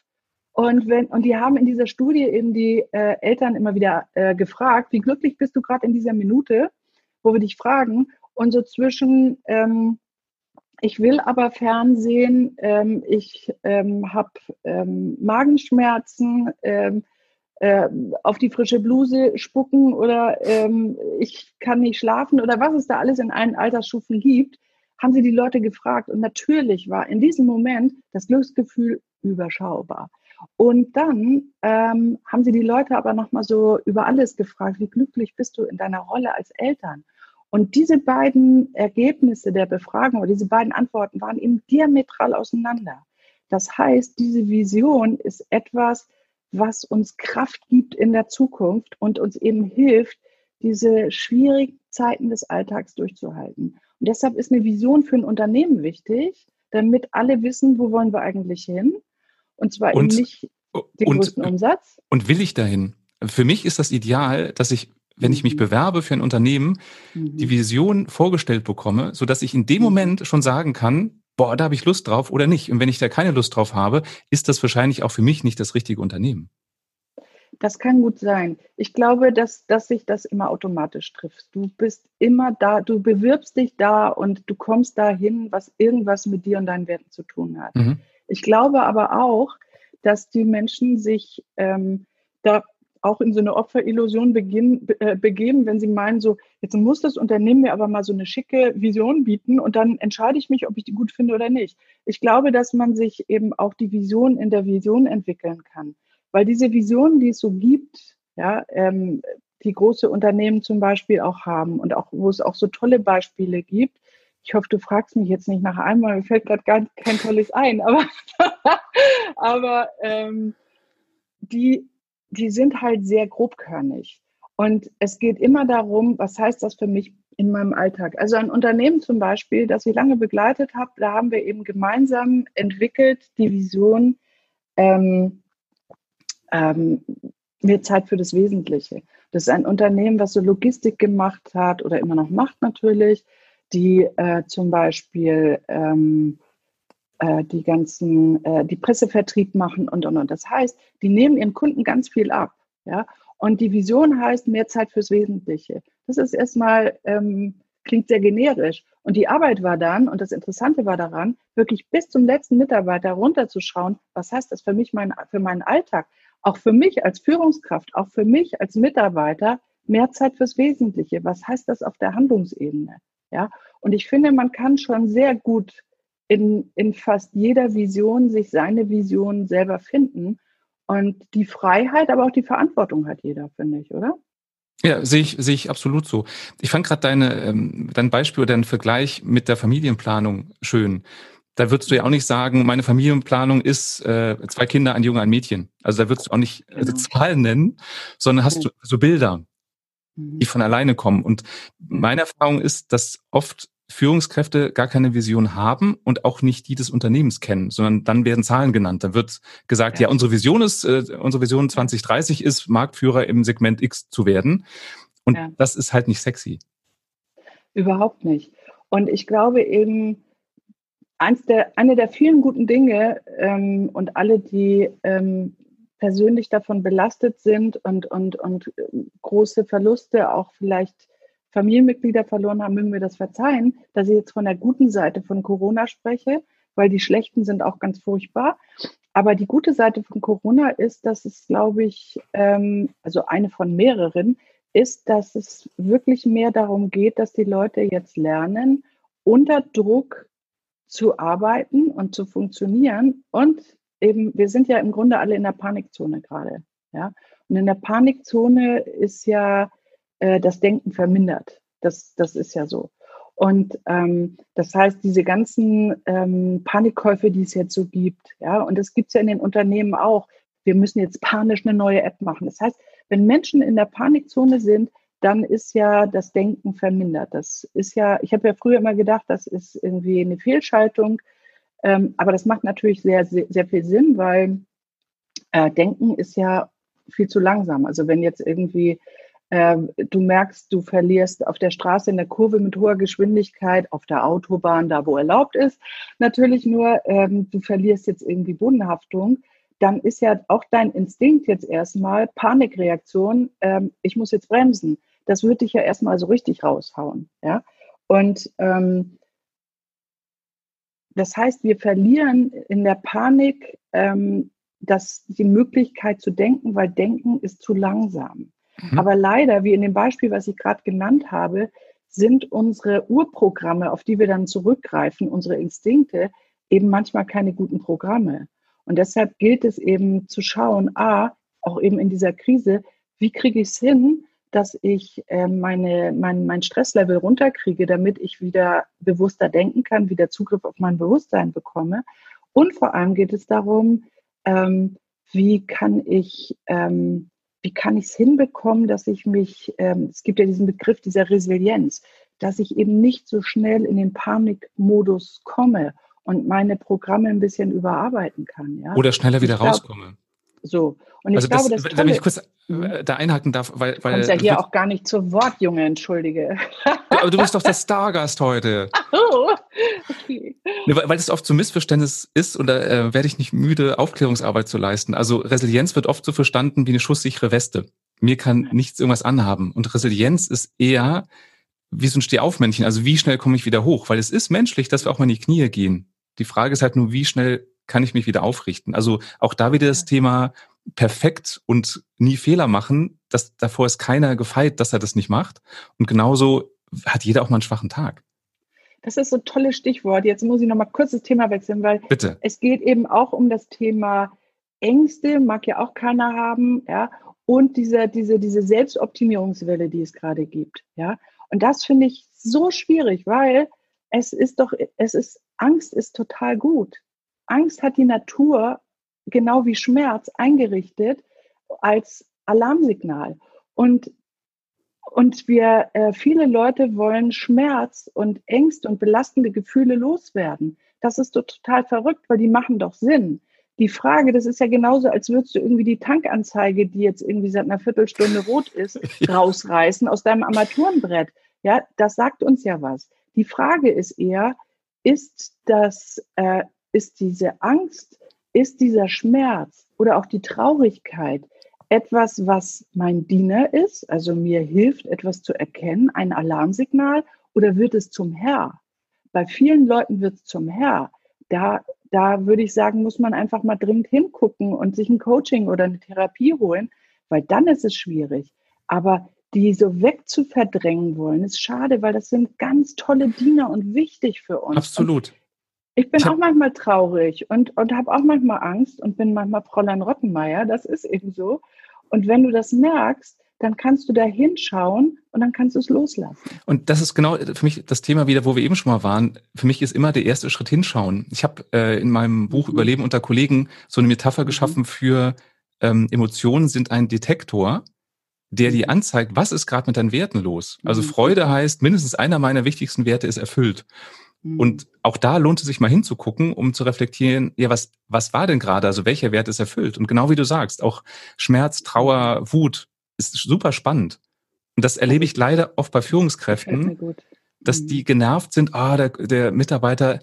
Und wenn, und die haben in dieser Studie eben die äh, Eltern immer wieder äh, gefragt, wie glücklich bist du gerade in dieser Minute, wo wir dich fragen. Und so zwischen ähm, ich will aber Fernsehen, ähm, ich ähm, habe ähm, Magenschmerzen, ähm, äh, auf die frische Bluse spucken oder ähm, ich kann nicht schlafen oder was es da alles in allen Altersstufen gibt, haben sie die Leute gefragt. Und natürlich war in diesem Moment das Glücksgefühl überschaubar. Und dann ähm, haben sie die Leute aber nochmal so über alles gefragt, wie glücklich bist du in deiner Rolle als Eltern? Und diese beiden Ergebnisse der Befragung oder diese beiden Antworten waren eben diametral auseinander. Das heißt, diese Vision ist etwas, was uns Kraft gibt in der Zukunft und uns eben hilft, diese schwierigen Zeiten des Alltags durchzuhalten. Und deshalb ist eine Vision für ein Unternehmen wichtig, damit alle wissen, wo wollen wir eigentlich hin. Und zwar und, eben nicht den und, größten Umsatz. Und will ich dahin? Für mich ist das Ideal, dass ich wenn ich mich mhm. bewerbe für ein Unternehmen, die mhm. Vision vorgestellt bekomme, so dass ich in dem mhm. Moment schon sagen kann, boah, da habe ich Lust drauf oder nicht. Und wenn ich da keine Lust drauf habe, ist das wahrscheinlich auch für mich nicht das richtige Unternehmen. Das kann gut sein. Ich glaube, dass, dass sich das immer automatisch trifft. Du bist immer da, du bewirbst dich da und du kommst dahin, was irgendwas mit dir und deinen Werten zu tun hat. Mhm. Ich glaube aber auch, dass die Menschen sich ähm, da auch in so eine Opferillusion beginn, äh, begeben, wenn sie meinen, so, jetzt muss das Unternehmen mir aber mal so eine schicke Vision bieten und dann entscheide ich mich, ob ich die gut finde oder nicht. Ich glaube, dass man sich eben auch die Vision in der Vision entwickeln kann. Weil diese Visionen, die es so gibt, ja, ähm, die große Unternehmen zum Beispiel auch haben und auch, wo es auch so tolle Beispiele gibt. Ich hoffe, du fragst mich jetzt nicht nach einmal, mir fällt gerade gar kein tolles ein, aber, [LAUGHS] aber ähm, die, die sind halt sehr grobkörnig. Und es geht immer darum, was heißt das für mich in meinem Alltag? Also ein Unternehmen zum Beispiel, das ich lange begleitet habe, da haben wir eben gemeinsam entwickelt die Vision, ähm, ähm, mehr Zeit für das Wesentliche. Das ist ein Unternehmen, was so Logistik gemacht hat oder immer noch macht natürlich, die äh, zum Beispiel ähm, äh, die ganzen, äh, die Pressevertrieb machen und, und, und. Das heißt, die nehmen ihren Kunden ganz viel ab. Ja? Und die Vision heißt mehr Zeit fürs Wesentliche. Das ist erstmal, ähm, klingt sehr generisch. Und die Arbeit war dann, und das Interessante war daran, wirklich bis zum letzten Mitarbeiter runterzuschauen, was heißt das für mich, mein, für meinen Alltag? Auch für mich als Führungskraft, auch für mich als Mitarbeiter, mehr Zeit fürs Wesentliche. Was heißt das auf der Handlungsebene? Ja, und ich finde, man kann schon sehr gut in, in fast jeder Vision sich seine Vision selber finden. Und die Freiheit, aber auch die Verantwortung hat jeder, finde ich, oder? Ja, sehe ich, sehe ich absolut so. Ich fand gerade deine, ähm, dein Beispiel oder deinen Vergleich mit der Familienplanung schön. Da würdest du ja auch nicht sagen, meine Familienplanung ist äh, zwei Kinder, ein Junge, ein Mädchen. Also da würdest du auch nicht äh, genau. Zahlen nennen, sondern hast du so Bilder, die mhm. von alleine kommen. Und meine Erfahrung ist, dass oft Führungskräfte gar keine Vision haben und auch nicht die des Unternehmens kennen, sondern dann werden Zahlen genannt. Dann wird gesagt, ja, ja unsere Vision ist, äh, unsere Vision 2030 ist, Marktführer im Segment X zu werden. Und ja. das ist halt nicht sexy. Überhaupt nicht. Und ich glaube eben, eins der, eine der vielen guten Dinge ähm, und alle, die ähm, persönlich davon belastet sind und, und, und äh, große Verluste auch vielleicht Familienmitglieder verloren haben, mögen wir das verzeihen, dass ich jetzt von der guten Seite von Corona spreche, weil die schlechten sind auch ganz furchtbar. Aber die gute Seite von Corona ist, dass es, glaube ich, ähm, also eine von mehreren, ist, dass es wirklich mehr darum geht, dass die Leute jetzt lernen, unter Druck zu arbeiten und zu funktionieren. Und eben, wir sind ja im Grunde alle in der Panikzone gerade. Ja? Und in der Panikzone ist ja äh, das Denken vermindert. Das, das ist ja so. Und ähm, das heißt, diese ganzen ähm, Panikkäufe, die es jetzt so gibt, ja, und das gibt es ja in den Unternehmen auch. Wir müssen jetzt panisch eine neue App machen. Das heißt, wenn Menschen in der Panikzone sind, dann ist ja das Denken vermindert. Das ist ja, ich habe ja früher immer gedacht, das ist irgendwie eine Fehlschaltung, ähm, aber das macht natürlich sehr, sehr, sehr viel Sinn, weil äh, Denken ist ja viel zu langsam. Also wenn jetzt irgendwie ähm, du merkst, du verlierst auf der Straße in der Kurve mit hoher Geschwindigkeit, auf der Autobahn, da wo erlaubt ist, natürlich nur, ähm, du verlierst jetzt irgendwie Bodenhaftung, dann ist ja auch dein Instinkt jetzt erstmal Panikreaktion, ähm, ich muss jetzt bremsen. Das würde dich ja erstmal so richtig raushauen. Ja? Und ähm, das heißt, wir verlieren in der Panik ähm, das, die Möglichkeit zu denken, weil Denken ist zu langsam. Mhm. Aber leider, wie in dem Beispiel, was ich gerade genannt habe, sind unsere Urprogramme, auf die wir dann zurückgreifen, unsere Instinkte, eben manchmal keine guten Programme. Und deshalb gilt es eben zu schauen, a, auch eben in dieser Krise, wie kriege ich es hin, dass ich äh, meine, mein, mein Stresslevel runterkriege, damit ich wieder bewusster denken kann, wieder Zugriff auf mein Bewusstsein bekomme. Und vor allem geht es darum, ähm, wie kann ich ähm, wie kann ich es hinbekommen, dass ich mich, ähm, es gibt ja diesen Begriff dieser Resilienz, dass ich eben nicht so schnell in den Panikmodus komme und meine Programme ein bisschen überarbeiten kann. Ja? Oder schneller wieder glaub, rauskomme. So. Und ich also glaube, das, das wenn ich kurz äh, da einhaken darf, weil. weil du ja hier auch gar nicht zu Wort, Junge, entschuldige. [LAUGHS] aber du bist doch der Stargast heute. [LAUGHS] Oh, okay. Nee, weil, weil es oft so Missverständnis ist und da äh, werde ich nicht müde, Aufklärungsarbeit zu leisten. Also Resilienz wird oft so verstanden wie eine schusssichere Weste. Mir kann nichts irgendwas anhaben. Und Resilienz ist eher wie so ein Stehaufmännchen. Also wie schnell komme ich wieder hoch? Weil es ist menschlich, dass wir auch mal in die Knie gehen. Die Frage ist halt nur, wie schnell kann ich mich wieder aufrichten? Also auch da wieder das Thema perfekt und nie Fehler machen. Das, davor ist keiner gefeit, dass er das nicht macht. Und genauso hat jeder auch mal einen schwachen Tag. Das ist so ein tolles Stichwort. Jetzt muss ich noch mal kurz das Thema wechseln, weil Bitte. es geht eben auch um das Thema Ängste, mag ja auch keiner haben, ja, und diese, diese, diese Selbstoptimierungswelle, die es gerade gibt, ja. Und das finde ich so schwierig, weil es ist doch, es ist, Angst ist total gut. Angst hat die Natur genau wie Schmerz eingerichtet als Alarmsignal. Und, und wir, äh, viele Leute wollen Schmerz und Ängste und belastende Gefühle loswerden. Das ist doch total verrückt, weil die machen doch Sinn. Die Frage, das ist ja genauso, als würdest du irgendwie die Tankanzeige, die jetzt irgendwie seit einer Viertelstunde rot ist, [LAUGHS] rausreißen aus deinem Armaturenbrett. Ja, das sagt uns ja was. Die Frage ist eher, ist das, äh, ist diese Angst, ist dieser Schmerz oder auch die Traurigkeit etwas, was mein Diener ist, also mir hilft, etwas zu erkennen, ein Alarmsignal, oder wird es zum Herr? Bei vielen Leuten wird es zum Herr. Da, da würde ich sagen, muss man einfach mal dringend hingucken und sich ein Coaching oder eine Therapie holen, weil dann ist es schwierig. Aber die so wegzuverdrängen wollen, ist schade, weil das sind ganz tolle Diener und wichtig für uns. Absolut. Und ich bin ich auch manchmal traurig und, und habe auch manchmal Angst und bin manchmal Fräulein Rottenmeier. Das ist eben so. Und wenn du das merkst, dann kannst du da hinschauen und dann kannst du es loslassen. Und das ist genau für mich das Thema wieder, wo wir eben schon mal waren. Für mich ist immer der erste Schritt hinschauen. Ich habe äh, in meinem Buch. Überleben unter Kollegen so eine Metapher mhm. geschaffen für ähm, Emotionen sind ein Detektor, der dir mhm. anzeigt, was ist gerade mit deinen Werten los. Also mhm. Freude heißt, mindestens einer meiner wichtigsten Werte ist erfüllt. Mhm. Und auch da lohnt es sich mal hinzugucken, um zu reflektieren, ja, was, was war denn gerade? Also welcher Wert ist erfüllt? Und genau wie du sagst, auch Schmerz, Trauer, Wut ist super spannend. Und das erlebe ich leider oft bei Führungskräften, dass die mhm. genervt sind, ah, der, der Mitarbeiter,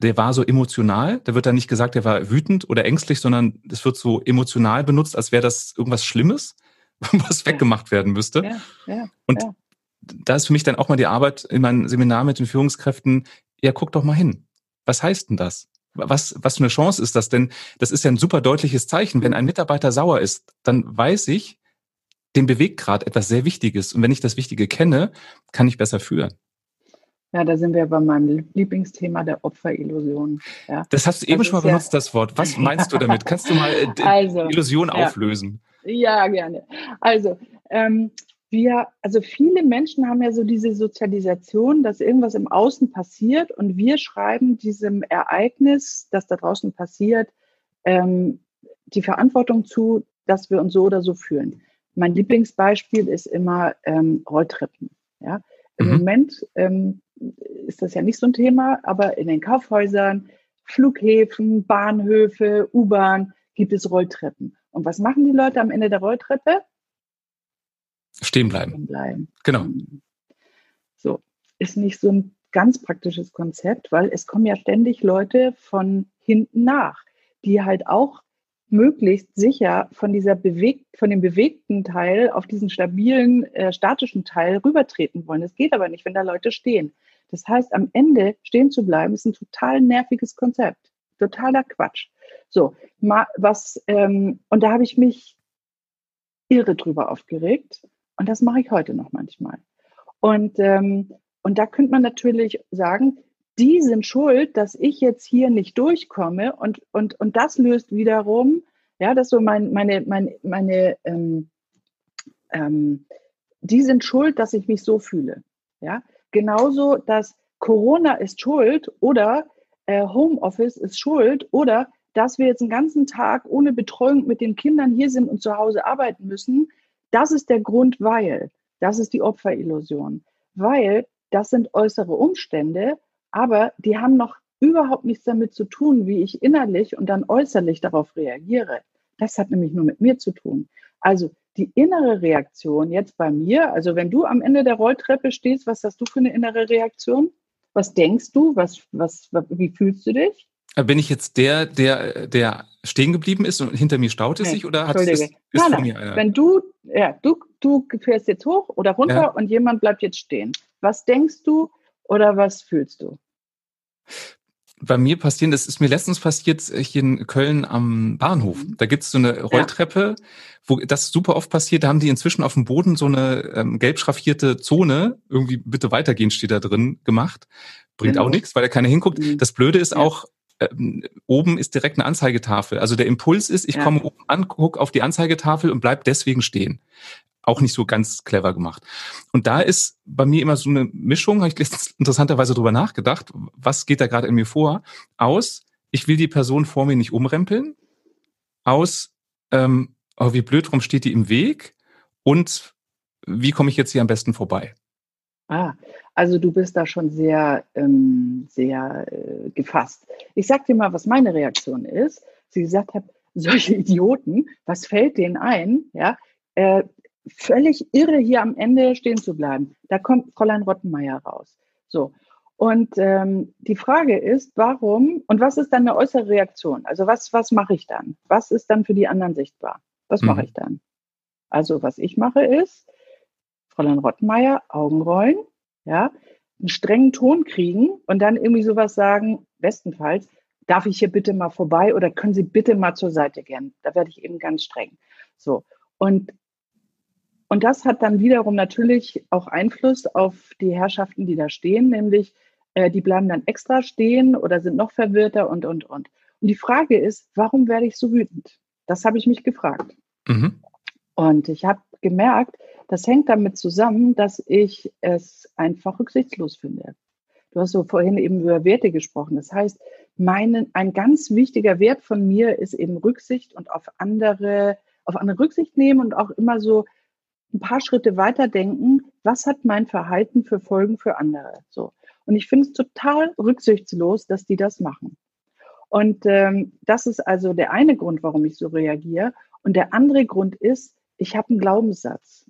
der war so emotional. Da wird dann nicht gesagt, der war wütend oder ängstlich, sondern es wird so emotional benutzt, als wäre das irgendwas Schlimmes, [LAUGHS] was weggemacht werden müsste. Ja, ja, und ja. da ist für mich dann auch mal die Arbeit in meinem Seminar mit den Führungskräften, ja, guck doch mal hin. Was heißt denn das? Was, was für eine Chance ist das denn? Das ist ja ein super deutliches Zeichen. Wenn ein Mitarbeiter sauer ist, dann weiß ich, dem bewegt gerade etwas sehr Wichtiges. Und wenn ich das Wichtige kenne, kann ich besser führen. Ja, da sind wir bei meinem Lieblingsthema der Opferillusion. Ja. Das hast du eben schon mal benutzt, ja, das Wort. Was meinst du damit? Kannst du mal äh, [LAUGHS] also, Illusion ja. auflösen? Ja, gerne. Also, ähm, wir, also viele Menschen haben ja so diese Sozialisation, dass irgendwas im Außen passiert und wir schreiben diesem Ereignis, das da draußen passiert, ähm, die Verantwortung zu, dass wir uns so oder so fühlen. Mein Lieblingsbeispiel ist immer ähm, Rolltreppen. Ja? Im mhm. Moment ähm, ist das ja nicht so ein Thema, aber in den Kaufhäusern, Flughäfen, Bahnhöfe, U-Bahn gibt es Rolltreppen. Und was machen die Leute am Ende der Rolltreppe? Stehen bleiben. Stehen bleiben. Genau. So, ist nicht so ein ganz praktisches Konzept, weil es kommen ja ständig Leute von hinten nach, die halt auch möglichst sicher von dieser bewegt, von dem bewegten Teil auf diesen stabilen, äh, statischen Teil rübertreten wollen. Das geht aber nicht, wenn da Leute stehen. Das heißt, am Ende stehen zu bleiben, ist ein total nerviges Konzept. Totaler Quatsch. So, was, ähm, und da habe ich mich irre drüber aufgeregt. Und das mache ich heute noch manchmal. Und, ähm, und da könnte man natürlich sagen, die sind schuld, dass ich jetzt hier nicht durchkomme. Und, und, und das löst wiederum, ja, das so mein, meine, meine, meine ähm, ähm, die sind schuld, dass ich mich so fühle. Ja, genauso, dass Corona ist schuld oder äh, Homeoffice ist schuld oder dass wir jetzt einen ganzen Tag ohne Betreuung mit den Kindern hier sind und zu Hause arbeiten müssen, das ist der Grund, weil, das ist die Opferillusion, weil das sind äußere Umstände, aber die haben noch überhaupt nichts damit zu tun, wie ich innerlich und dann äußerlich darauf reagiere. Das hat nämlich nur mit mir zu tun. Also die innere Reaktion jetzt bei mir, also wenn du am Ende der Rolltreppe stehst, was hast du für eine innere Reaktion? Was denkst du? Was, was, wie fühlst du dich? Bin ich jetzt der, der, der stehen geblieben ist und hinter mir staut es nee, sich oder hat es ist nein, nein. mir einer? Wenn du, ja, du, du fährst jetzt hoch oder runter ja. und jemand bleibt jetzt stehen. Was denkst du oder was fühlst du? bei mir passieren, das ist mir letztens passiert äh, hier in Köln am Bahnhof. Mhm. Da gibt's so eine Rolltreppe, ja. wo das super oft passiert. Da haben die inzwischen auf dem Boden so eine ähm, gelb schraffierte Zone, irgendwie bitte weitergehen steht da drin, gemacht. Bringt genau. auch nichts, weil da keiner hinguckt. Mhm. Das Blöde ist ja. auch, ähm, oben ist direkt eine Anzeigetafel. Also der Impuls ist, ich ja. komme oben an, gucke auf die Anzeigetafel und bleib deswegen stehen auch nicht so ganz clever gemacht. Und da ist bei mir immer so eine Mischung, habe ich [LAUGHS] interessanterweise drüber nachgedacht, was geht da gerade in mir vor, aus, ich will die Person vor mir nicht umrempeln, aus, ähm, oh, wie blöd, warum steht die im Weg und wie komme ich jetzt hier am besten vorbei? Ah, also du bist da schon sehr, ähm, sehr äh, gefasst. Ich sag dir mal, was meine Reaktion ist. Sie gesagt hat, [LAUGHS] solche Idioten, was fällt denen ein? Ja, äh, völlig irre, hier am Ende stehen zu bleiben. Da kommt Fräulein Rottenmeier raus. So. Und ähm, die Frage ist, warum und was ist dann eine äußere Reaktion? Also was, was mache ich dann? Was ist dann für die anderen sichtbar? Was mhm. mache ich dann? Also was ich mache ist, Fräulein Rottenmeier, Augen rollen, ja, einen strengen Ton kriegen und dann irgendwie sowas sagen, bestenfalls, darf ich hier bitte mal vorbei oder können Sie bitte mal zur Seite gehen? Da werde ich eben ganz streng. So. Und und das hat dann wiederum natürlich auch Einfluss auf die Herrschaften, die da stehen, nämlich äh, die bleiben dann extra stehen oder sind noch verwirrter und, und, und. Und die Frage ist, warum werde ich so wütend? Das habe ich mich gefragt. Mhm. Und ich habe gemerkt, das hängt damit zusammen, dass ich es einfach rücksichtslos finde. Du hast so vorhin eben über Werte gesprochen. Das heißt, meine, ein ganz wichtiger Wert von mir ist eben Rücksicht und auf andere, auf andere Rücksicht nehmen und auch immer so ein paar Schritte weiter denken, was hat mein Verhalten für Folgen für andere? So. Und ich finde es total rücksichtslos, dass die das machen. Und ähm, das ist also der eine Grund, warum ich so reagiere. Und der andere Grund ist, ich habe einen Glaubenssatz.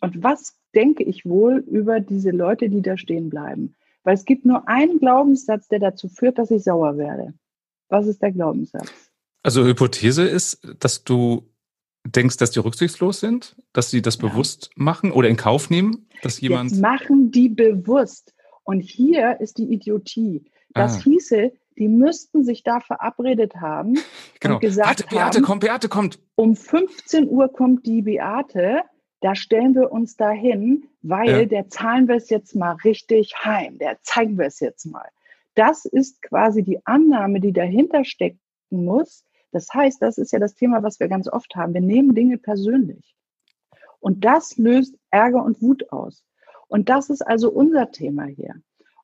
Und was denke ich wohl über diese Leute, die da stehen bleiben? Weil es gibt nur einen Glaubenssatz, der dazu führt, dass ich sauer werde. Was ist der Glaubenssatz? Also Hypothese ist, dass du denkst, dass die rücksichtslos sind, dass sie das ja. bewusst machen oder in Kauf nehmen, dass jemand. Jetzt machen die bewusst. Und hier ist die Idiotie. Das ah. hieße, die müssten sich da verabredet haben [LAUGHS] genau. und gesagt Beate, Beate haben, kommt, Beate kommt. Um 15 Uhr kommt die Beate, da stellen wir uns da hin, weil ja. der zahlen wir es jetzt mal richtig heim, der zeigen wir es jetzt mal. Das ist quasi die Annahme, die dahinter stecken muss, das heißt, das ist ja das Thema, was wir ganz oft haben. Wir nehmen Dinge persönlich. Und das löst Ärger und Wut aus. Und das ist also unser Thema hier.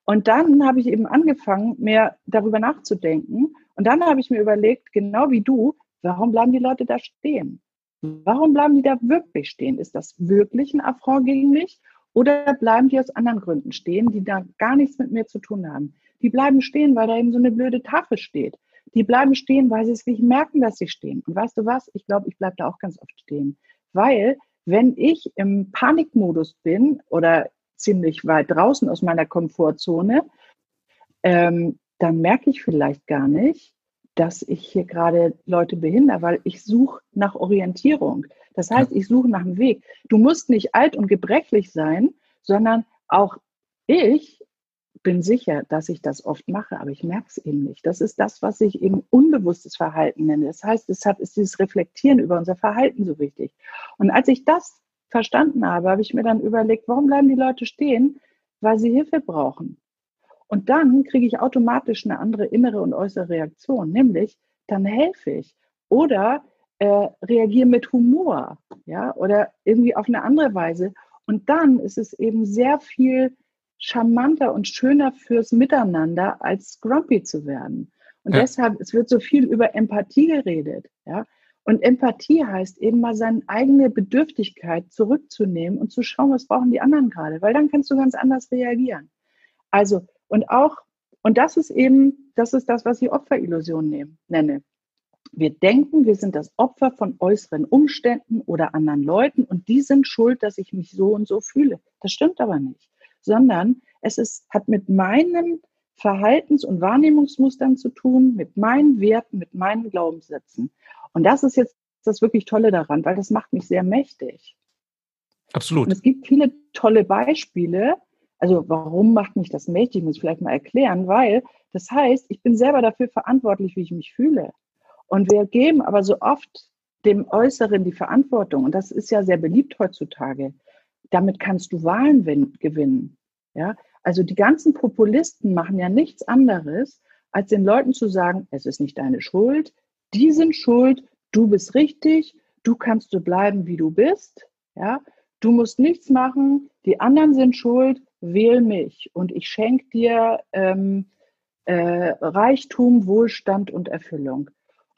Und dann habe ich eben angefangen, mehr darüber nachzudenken. Und dann habe ich mir überlegt, genau wie du, warum bleiben die Leute da stehen? Warum bleiben die da wirklich stehen? Ist das wirklich ein Affront gegen mich? Oder bleiben die aus anderen Gründen stehen, die da gar nichts mit mir zu tun haben? Die bleiben stehen, weil da eben so eine blöde Tafel steht. Die bleiben stehen, weil sie es nicht merken, dass sie stehen. Und weißt du was? Ich glaube, ich bleibe da auch ganz oft stehen. Weil, wenn ich im Panikmodus bin oder ziemlich weit draußen aus meiner Komfortzone, ähm, dann merke ich vielleicht gar nicht, dass ich hier gerade Leute behindere, weil ich suche nach Orientierung. Das heißt, ich suche nach einem Weg. Du musst nicht alt und gebrechlich sein, sondern auch ich bin sicher, dass ich das oft mache, aber ich merke es eben nicht. Das ist das, was ich eben unbewusstes Verhalten nenne. Das heißt, deshalb ist dieses Reflektieren über unser Verhalten so wichtig. Und als ich das verstanden habe, habe ich mir dann überlegt, warum bleiben die Leute stehen? Weil sie Hilfe brauchen. Und dann kriege ich automatisch eine andere innere und äußere Reaktion, nämlich dann helfe ich oder äh, reagiere mit Humor, ja, oder irgendwie auf eine andere Weise. Und dann ist es eben sehr viel charmanter und schöner fürs Miteinander, als grumpy zu werden. Und ja. deshalb, es wird so viel über Empathie geredet, ja. Und Empathie heißt eben mal seine eigene Bedürftigkeit zurückzunehmen und zu schauen, was brauchen die anderen gerade, weil dann kannst du ganz anders reagieren. Also, und auch, und das ist eben, das ist das, was ich Opferillusion nenne. Wir denken, wir sind das Opfer von äußeren Umständen oder anderen Leuten und die sind schuld, dass ich mich so und so fühle. Das stimmt aber nicht, sondern es ist, hat mit meinen Verhaltens- und Wahrnehmungsmustern zu tun, mit meinen Werten, mit meinen Glaubenssätzen. Und das ist jetzt das wirklich Tolle daran, weil das macht mich sehr mächtig. Absolut. Und es gibt viele tolle Beispiele. Also warum macht mich das mächtig? Muss ich vielleicht mal erklären, weil das heißt, ich bin selber dafür verantwortlich, wie ich mich fühle. Und wir geben aber so oft dem Äußeren die Verantwortung. Und das ist ja sehr beliebt heutzutage. Damit kannst du Wahlen gewinnen. Ja, also die ganzen Populisten machen ja nichts anderes, als den Leuten zu sagen, es ist nicht deine Schuld, die sind schuld, du bist richtig, du kannst so bleiben, wie du bist, ja, du musst nichts machen, die anderen sind schuld, wähl mich und ich schenke dir ähm, äh, Reichtum, Wohlstand und Erfüllung.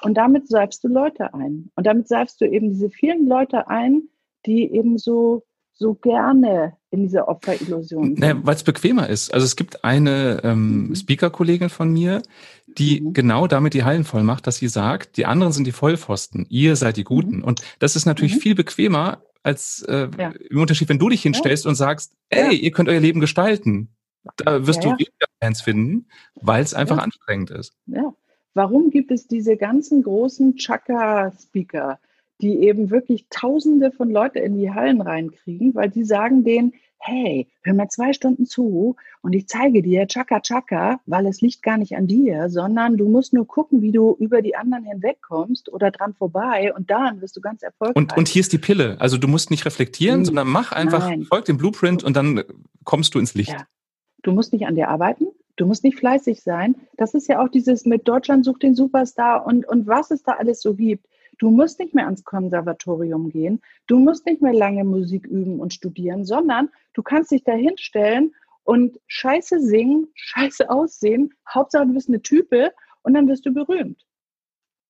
Und damit salbst du Leute ein. Und damit salbst du eben diese vielen Leute ein, die eben so so gerne in dieser Opferillusion. Naja, weil es bequemer ist. Also es gibt eine ähm, mhm. Speaker-Kollegin von mir, die mhm. genau damit die Hallen voll macht, dass sie sagt, die anderen sind die Vollpfosten, ihr seid die Guten. Mhm. Und das ist natürlich mhm. viel bequemer als äh, ja. im Unterschied, wenn du dich hinstellst ja. und sagst, ey, ihr könnt euer Leben gestalten. Da wirst du weniger Fans finden, weil es einfach anstrengend ist. Ja. Warum gibt es diese ganzen großen Chaka-Speaker? die eben wirklich Tausende von Leuten in die Hallen reinkriegen, weil die sagen denen, hey, hör mal zwei Stunden zu und ich zeige dir Chaka Chaka, weil es liegt gar nicht an dir, sondern du musst nur gucken, wie du über die anderen hinwegkommst oder dran vorbei und dann wirst du ganz erfolgreich. Und, und hier ist die Pille. Also du musst nicht reflektieren, mhm. sondern mach einfach, Nein. folg dem Blueprint und dann kommst du ins Licht. Ja. Du musst nicht an dir arbeiten, Du musst nicht fleißig sein. Das ist ja auch dieses mit Deutschland sucht den Superstar und, und was es da alles so gibt. Du musst nicht mehr ans Konservatorium gehen. Du musst nicht mehr lange Musik üben und studieren, sondern du kannst dich da hinstellen und scheiße singen, scheiße aussehen. Hauptsache, du bist eine Type und dann wirst du berühmt.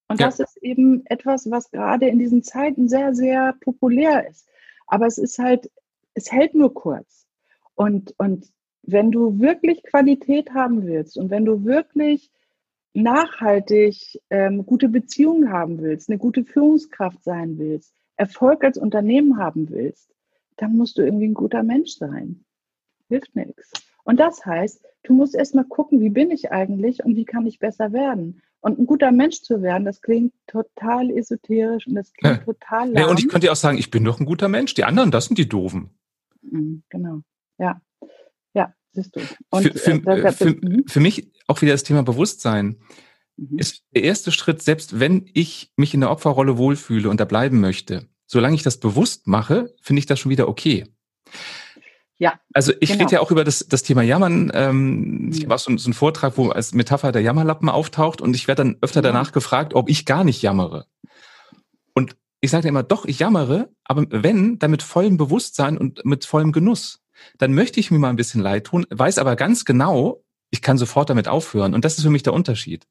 Und ja. das ist eben etwas, was gerade in diesen Zeiten sehr, sehr populär ist. Aber es ist halt, es hält nur kurz. Und, und wenn du wirklich Qualität haben willst und wenn du wirklich nachhaltig ähm, gute Beziehungen haben willst, eine gute Führungskraft sein willst, Erfolg als Unternehmen haben willst, dann musst du irgendwie ein guter Mensch sein. Hilft nichts. Und das heißt, du musst erstmal gucken, wie bin ich eigentlich und wie kann ich besser werden. Und ein guter Mensch zu werden, das klingt total esoterisch und das klingt ja. [LAUGHS] total lahm. Ja, und ich könnte ja auch sagen, ich bin doch ein guter Mensch. Die anderen, das sind die Doofen. Mhm, genau. Ja. Ja, siehst du. Und, für, für, äh, für, mhm. für, mich auch wieder das Thema Bewusstsein mhm. ist der erste Schritt, selbst wenn ich mich in der Opferrolle wohlfühle und da bleiben möchte, solange ich das bewusst mache, finde ich das schon wieder okay. Ja. Also ich genau. rede ja auch über das, das Thema Jammern. Ähm, Ich habe auch so, so einen Vortrag, wo als Metapher der Jammerlappen auftaucht und ich werde dann öfter ja. danach gefragt, ob ich gar nicht jammere. Und ich sage immer, doch, ich jammere, aber wenn, dann mit vollem Bewusstsein und mit vollem Genuss dann möchte ich mir mal ein bisschen leid tun, weiß aber ganz genau, ich kann sofort damit aufhören. Und das ist für mich der Unterschied.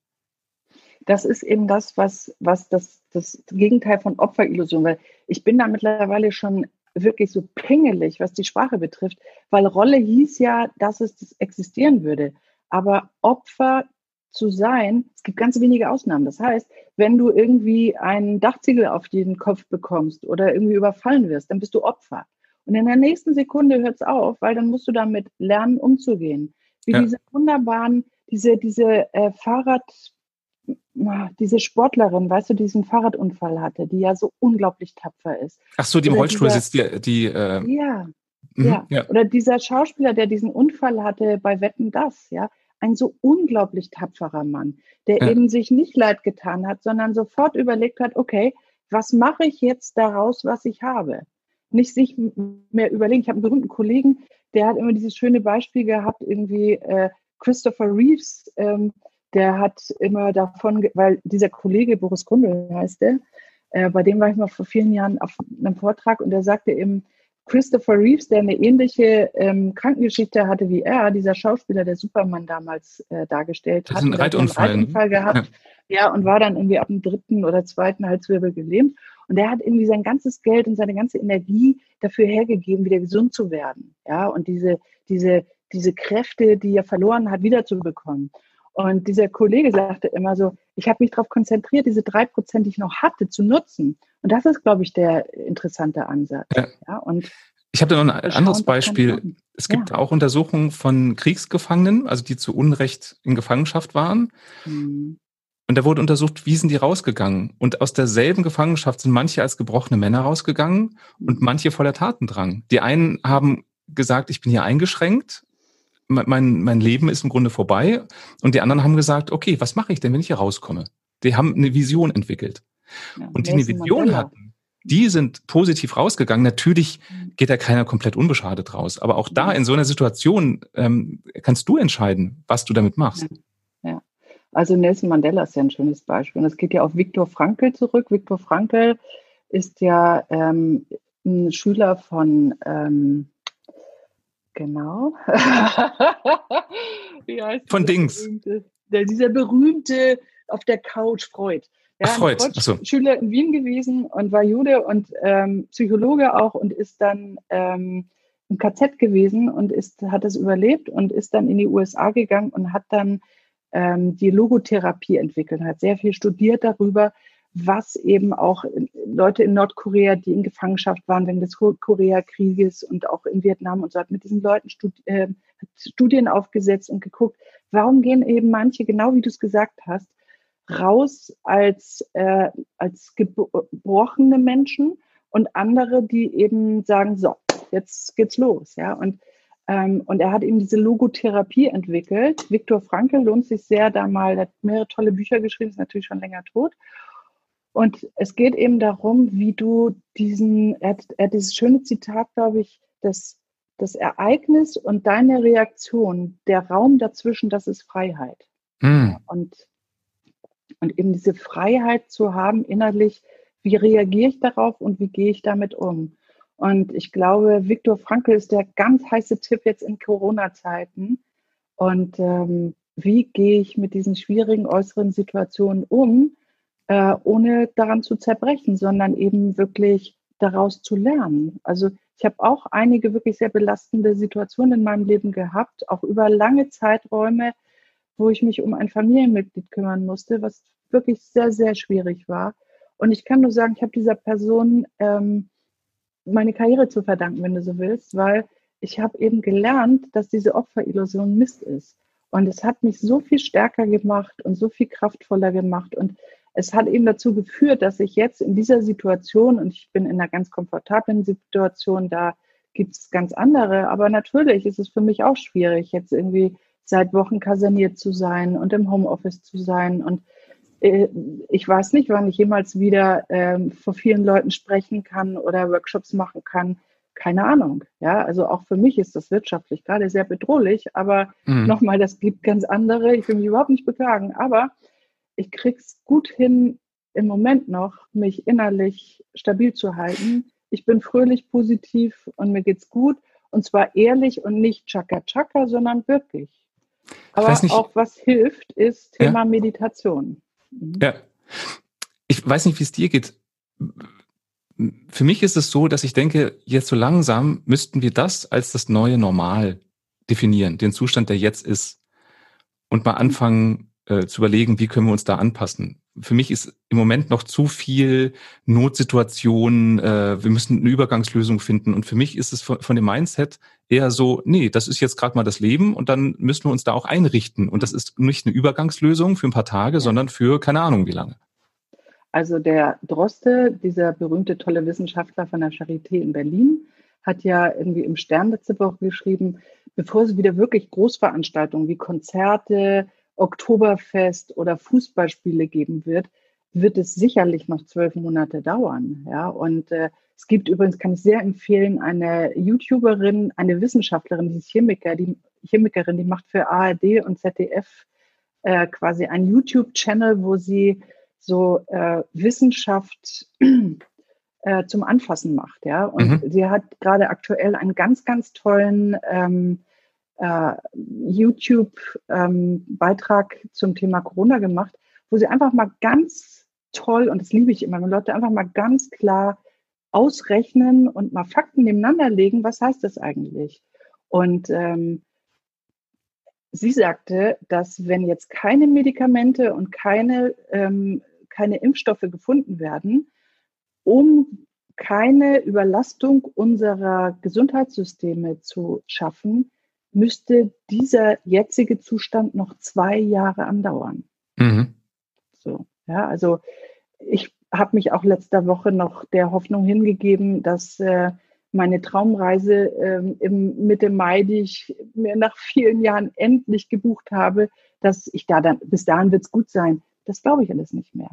Das ist eben das, was, was das, das Gegenteil von Opferillusion, weil ich bin da mittlerweile schon wirklich so pingelig, was die Sprache betrifft, weil Rolle hieß ja, dass es existieren würde. Aber Opfer zu sein, es gibt ganz wenige Ausnahmen. Das heißt, wenn du irgendwie einen Dachziegel auf den Kopf bekommst oder irgendwie überfallen wirst, dann bist du Opfer. Und in der nächsten Sekunde hört es auf, weil dann musst du damit lernen, umzugehen. Wie ja. diese wunderbaren, diese, diese äh, Fahrrad, diese Sportlerin, weißt du, diesen Fahrradunfall hatte, die ja so unglaublich tapfer ist. Ach so, die im Rollstuhl sitzt, die, die äh, ja, mhm, ja, ja. Oder dieser Schauspieler, der diesen Unfall hatte bei Wetten das, ja, ein so unglaublich tapferer Mann, der ja. eben sich nicht leid getan hat, sondern sofort überlegt hat, okay, was mache ich jetzt daraus, was ich habe? Nicht sich mehr überlegen. Ich habe einen berühmten Kollegen, der hat immer dieses schöne Beispiel gehabt, irgendwie äh, Christopher Reeves, ähm, der hat immer davon, weil dieser Kollege, Boris Grundl heißt der, äh, bei dem war ich mal vor vielen Jahren auf einem Vortrag und der sagte eben, Christopher Reeves, der eine ähnliche ähm, Krankengeschichte hatte wie er, dieser Schauspieler, der Superman damals äh, dargestellt hat, Reitunfall, einen Reitunfall gehabt, ja. Ja, und war dann irgendwie ab dem dritten oder zweiten Halswirbel gelähmt. Und er hat irgendwie sein ganzes Geld und seine ganze Energie dafür hergegeben, wieder gesund zu werden. Ja, und diese, diese, diese Kräfte, die er verloren hat, wiederzubekommen. Und dieser Kollege sagte immer so, ich habe mich darauf konzentriert, diese drei Prozent, die ich noch hatte, zu nutzen. Und das ist, glaube ich, der interessante Ansatz. Ja. ja und ich habe da noch ein anderes Beispiel. Es gibt ja. auch Untersuchungen von Kriegsgefangenen, also die zu Unrecht in Gefangenschaft waren. Mhm. Und da wurde untersucht, wie sind die rausgegangen? Und aus derselben Gefangenschaft sind manche als gebrochene Männer rausgegangen und mhm. manche voller Tatendrang. Die einen haben gesagt, ich bin hier eingeschränkt, mein, mein Leben ist im Grunde vorbei. Und die anderen haben gesagt, okay, was mache ich denn, wenn ich hier rauskomme? Die haben eine Vision entwickelt. Ja, und die eine Vision hatten, die sind positiv rausgegangen. Natürlich mhm. geht da keiner komplett unbeschadet raus. Aber auch da mhm. in so einer Situation ähm, kannst du entscheiden, was du damit machst. Ja. Also Nelson Mandela ist ja ein schönes Beispiel. Und es geht ja auf Viktor Frankl zurück. Viktor Frankl ist ja ähm, ein Schüler von ähm, Genau. [LAUGHS] Wie heißt Von Dings. Berühmte, der, dieser berühmte auf der Couch Freud. Ja, Ach, Freud. Freud so. Schüler in Wien gewesen und war Jude und ähm, Psychologe auch und ist dann ähm, im KZ gewesen und ist, hat es überlebt und ist dann in die USA gegangen und hat dann ähm, die Logotherapie entwickelt, hat sehr viel studiert darüber, was eben auch Leute in Nordkorea, die in Gefangenschaft waren wegen des Koreakrieges und auch in Vietnam und so, hat mit diesen Leuten Studi äh, Studien aufgesetzt und geguckt, warum gehen eben manche, genau wie du es gesagt hast, raus als, äh, als gebrochene Menschen und andere, die eben sagen, so, jetzt geht's los, ja, und und er hat eben diese Logotherapie entwickelt. Viktor Frankl lohnt sich sehr, da mal, er hat mehrere tolle Bücher geschrieben, ist natürlich schon länger tot. Und es geht eben darum, wie du diesen, er hat, er hat dieses schöne Zitat, glaube ich, das, das Ereignis und deine Reaktion, der Raum dazwischen, das ist Freiheit. Mhm. Und, und eben diese Freiheit zu haben innerlich, wie reagiere ich darauf und wie gehe ich damit um? Und ich glaube, Viktor Frankl ist der ganz heiße Tipp jetzt in Corona-Zeiten. Und ähm, wie gehe ich mit diesen schwierigen äußeren Situationen um? äh, ohne daran zu zerbrechen, sondern eben wirklich daraus zu lernen. Also ich habe auch einige wirklich sehr belastende Situationen in meinem Leben gehabt, auch über lange Zeiträume, wo ich mich um ein Familienmitglied kümmern musste, was wirklich sehr, sehr schwierig war. Und ich kann nur sagen, ich habe dieser Person ähm, meine Karriere zu verdanken, wenn du so willst, weil ich habe eben gelernt, dass diese Opferillusion Mist ist. Und es hat mich so viel stärker gemacht und so viel kraftvoller gemacht. Und es hat eben dazu geführt, dass ich jetzt in dieser Situation, und ich bin in einer ganz komfortablen Situation, da gibt es ganz andere, aber natürlich ist es für mich auch schwierig, jetzt irgendwie seit Wochen kaserniert zu sein und im Homeoffice zu sein. Und ich weiß nicht, wann ich jemals wieder äh, vor vielen Leuten sprechen kann oder Workshops machen kann. Keine Ahnung. Ja, also auch für mich ist das wirtschaftlich gerade sehr bedrohlich, aber mhm. nochmal, das gibt ganz andere. Ich will mich überhaupt nicht beklagen, aber ich krieg's gut hin, im Moment noch, mich innerlich stabil zu halten. Ich bin fröhlich, positiv und mir geht's gut. Und zwar ehrlich und nicht chaka chaka, sondern wirklich. Aber auch was hilft, ist Thema ja. Meditation. Mhm. Ja. Ich weiß nicht, wie es dir geht. Für mich ist es so, dass ich denke, jetzt so langsam müssten wir das als das neue Normal definieren, den Zustand, der jetzt ist. Und mal anfangen, äh, zu überlegen, wie können wir uns da anpassen. Für mich ist im Moment noch zu viel Notsituation, äh, wir müssen eine Übergangslösung finden. Und für mich ist es von, von dem Mindset eher so, nee, das ist jetzt gerade mal das Leben und dann müssen wir uns da auch einrichten. Und das ist nicht eine Übergangslösung für ein paar Tage, ja. sondern für keine Ahnung wie lange. Also der Droste, dieser berühmte tolle Wissenschaftler von der Charité in Berlin, hat ja irgendwie im Stern letzte Woche geschrieben, bevor es wieder wirklich Großveranstaltungen wie Konzerte, Oktoberfest oder Fußballspiele geben wird, wird es sicherlich noch zwölf Monate dauern. Ja, und äh, es gibt übrigens, kann ich sehr empfehlen, eine YouTuberin, eine Wissenschaftlerin, die ist Chemiker, die Chemikerin, die macht für ARD und ZDF äh, quasi einen YouTube-Channel, wo sie so äh, Wissenschaft äh, zum Anfassen macht. Ja, und mhm. sie hat gerade aktuell einen ganz, ganz tollen ähm, äh, YouTube-Beitrag ähm, zum Thema Corona gemacht, wo sie einfach mal ganz toll, und das liebe ich immer, wenn Leute einfach mal ganz klar ausrechnen und mal Fakten nebeneinander legen, was heißt das eigentlich? Und ähm, sie sagte, dass wenn jetzt keine Medikamente und keine, ähm, keine Impfstoffe gefunden werden, um keine Überlastung unserer Gesundheitssysteme zu schaffen, müsste dieser jetzige Zustand noch zwei Jahre andauern. Mhm. So, ja, also ich habe mich auch letzter Woche noch der Hoffnung hingegeben, dass äh, meine Traumreise ähm, im Mitte Mai, die ich mir nach vielen Jahren endlich gebucht habe, dass ich da dann, bis dahin wird es gut sein. Das glaube ich alles nicht mehr.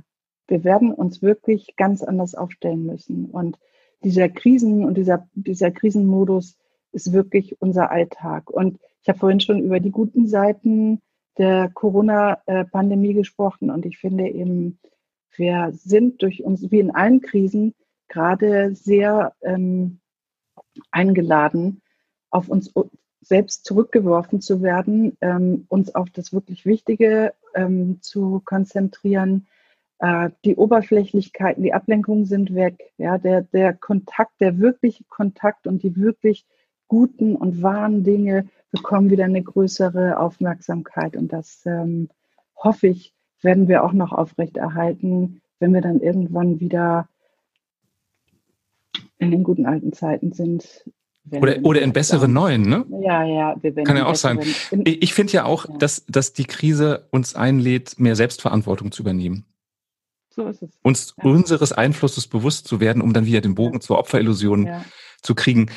Wir werden uns wirklich ganz anders aufstellen müssen. Und dieser Krisen und dieser, dieser Krisenmodus ist wirklich unser Alltag. Und ich habe vorhin schon über die guten Seiten der Corona-Pandemie gesprochen und ich finde eben, wir sind durch uns, wie in allen Krisen, gerade sehr ähm, eingeladen, auf uns selbst zurückgeworfen zu werden, ähm, uns auf das wirklich Wichtige ähm, zu konzentrieren. Äh, die Oberflächlichkeiten, die Ablenkungen sind weg. Ja, der, der Kontakt, der wirkliche Kontakt und die wirklich guten und wahren Dinge bekommen wieder eine größere Aufmerksamkeit. Und das ähm, hoffe ich, werden wir auch noch aufrechterhalten, wenn wir dann irgendwann wieder in den guten alten Zeiten sind. Oder, oder in besseren neuen, ne? Ja, ja. Wir Kann ja auch sein. Ich finde ja auch, ja. Dass, dass die Krise uns einlädt, mehr Selbstverantwortung zu übernehmen. So ist es. Uns ja. unseres Einflusses bewusst zu werden, um dann wieder den Bogen ja. zur Opferillusion zu kriegen.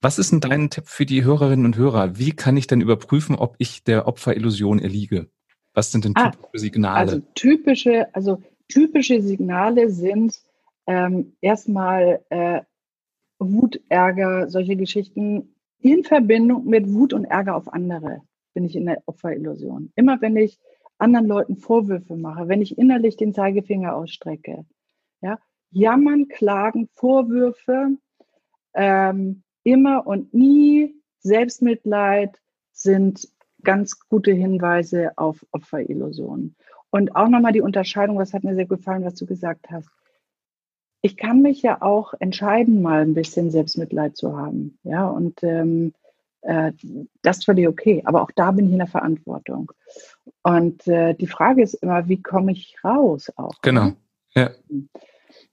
Was ist denn dein Tipp für die Hörerinnen und Hörer? Wie kann ich denn überprüfen, ob ich der Opferillusion erliege? Was sind denn ah, typische Signale? Also typische, also typische Signale sind ähm, erstmal äh, Wut, Ärger, solche Geschichten in Verbindung mit Wut und Ärger auf andere bin ich in der Opferillusion. Immer wenn ich anderen Leuten Vorwürfe mache, wenn ich innerlich den Zeigefinger ausstrecke, ja, jammern, klagen, Vorwürfe, ähm, immer und nie, Selbstmitleid sind ganz gute Hinweise auf Opferillusionen. Und auch nochmal die Unterscheidung, was hat mir sehr gefallen, was du gesagt hast. Ich kann mich ja auch entscheiden, mal ein bisschen Selbstmitleid zu haben. Ja, und ähm, äh, das ist völlig okay. Aber auch da bin ich in der Verantwortung. Und äh, die Frage ist immer, wie komme ich raus auch? Genau. Ja.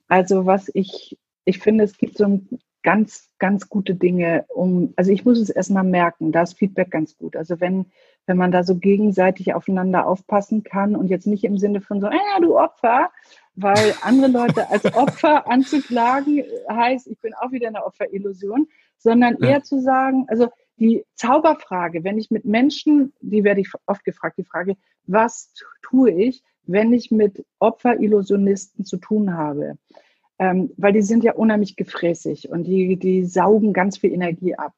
Also was ich, ich finde, es gibt so ein ganz, ganz gute Dinge, um, also ich muss es erstmal merken, da ist Feedback ganz gut. Also wenn, wenn man da so gegenseitig aufeinander aufpassen kann und jetzt nicht im Sinne von so, ah, du Opfer, weil andere Leute als [LAUGHS] Opfer anzuklagen heißt, ich bin auch wieder eine Opferillusion, sondern ja. eher zu sagen, also die Zauberfrage, wenn ich mit Menschen, die werde ich oft gefragt, die Frage, was tue ich, wenn ich mit Opferillusionisten zu tun habe? Ähm, weil die sind ja unheimlich gefräßig und die, die saugen ganz viel Energie ab.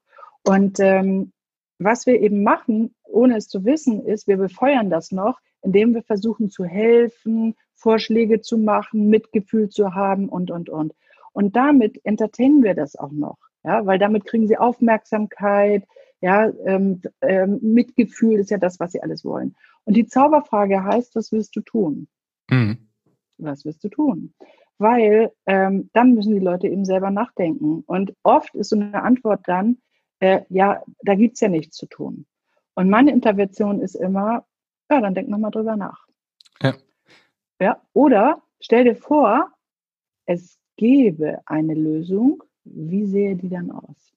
Und ähm, was wir eben machen, ohne es zu wissen, ist, wir befeuern das noch, indem wir versuchen zu helfen, Vorschläge zu machen, Mitgefühl zu haben und, und, und. Und damit entertainen wir das auch noch, ja, weil damit kriegen sie Aufmerksamkeit, ja, ähm, ähm, Mitgefühl ist ja das, was sie alles wollen. Und die Zauberfrage heißt, was wirst du tun? Mhm. Was wirst du tun? Weil ähm, dann müssen die Leute eben selber nachdenken. Und oft ist so eine Antwort dann, äh, ja, da gibt's ja nichts zu tun. Und meine Intervention ist immer, ja, dann denk nochmal drüber nach. Ja. ja. Oder stell dir vor, es gäbe eine Lösung, wie sähe die dann aus?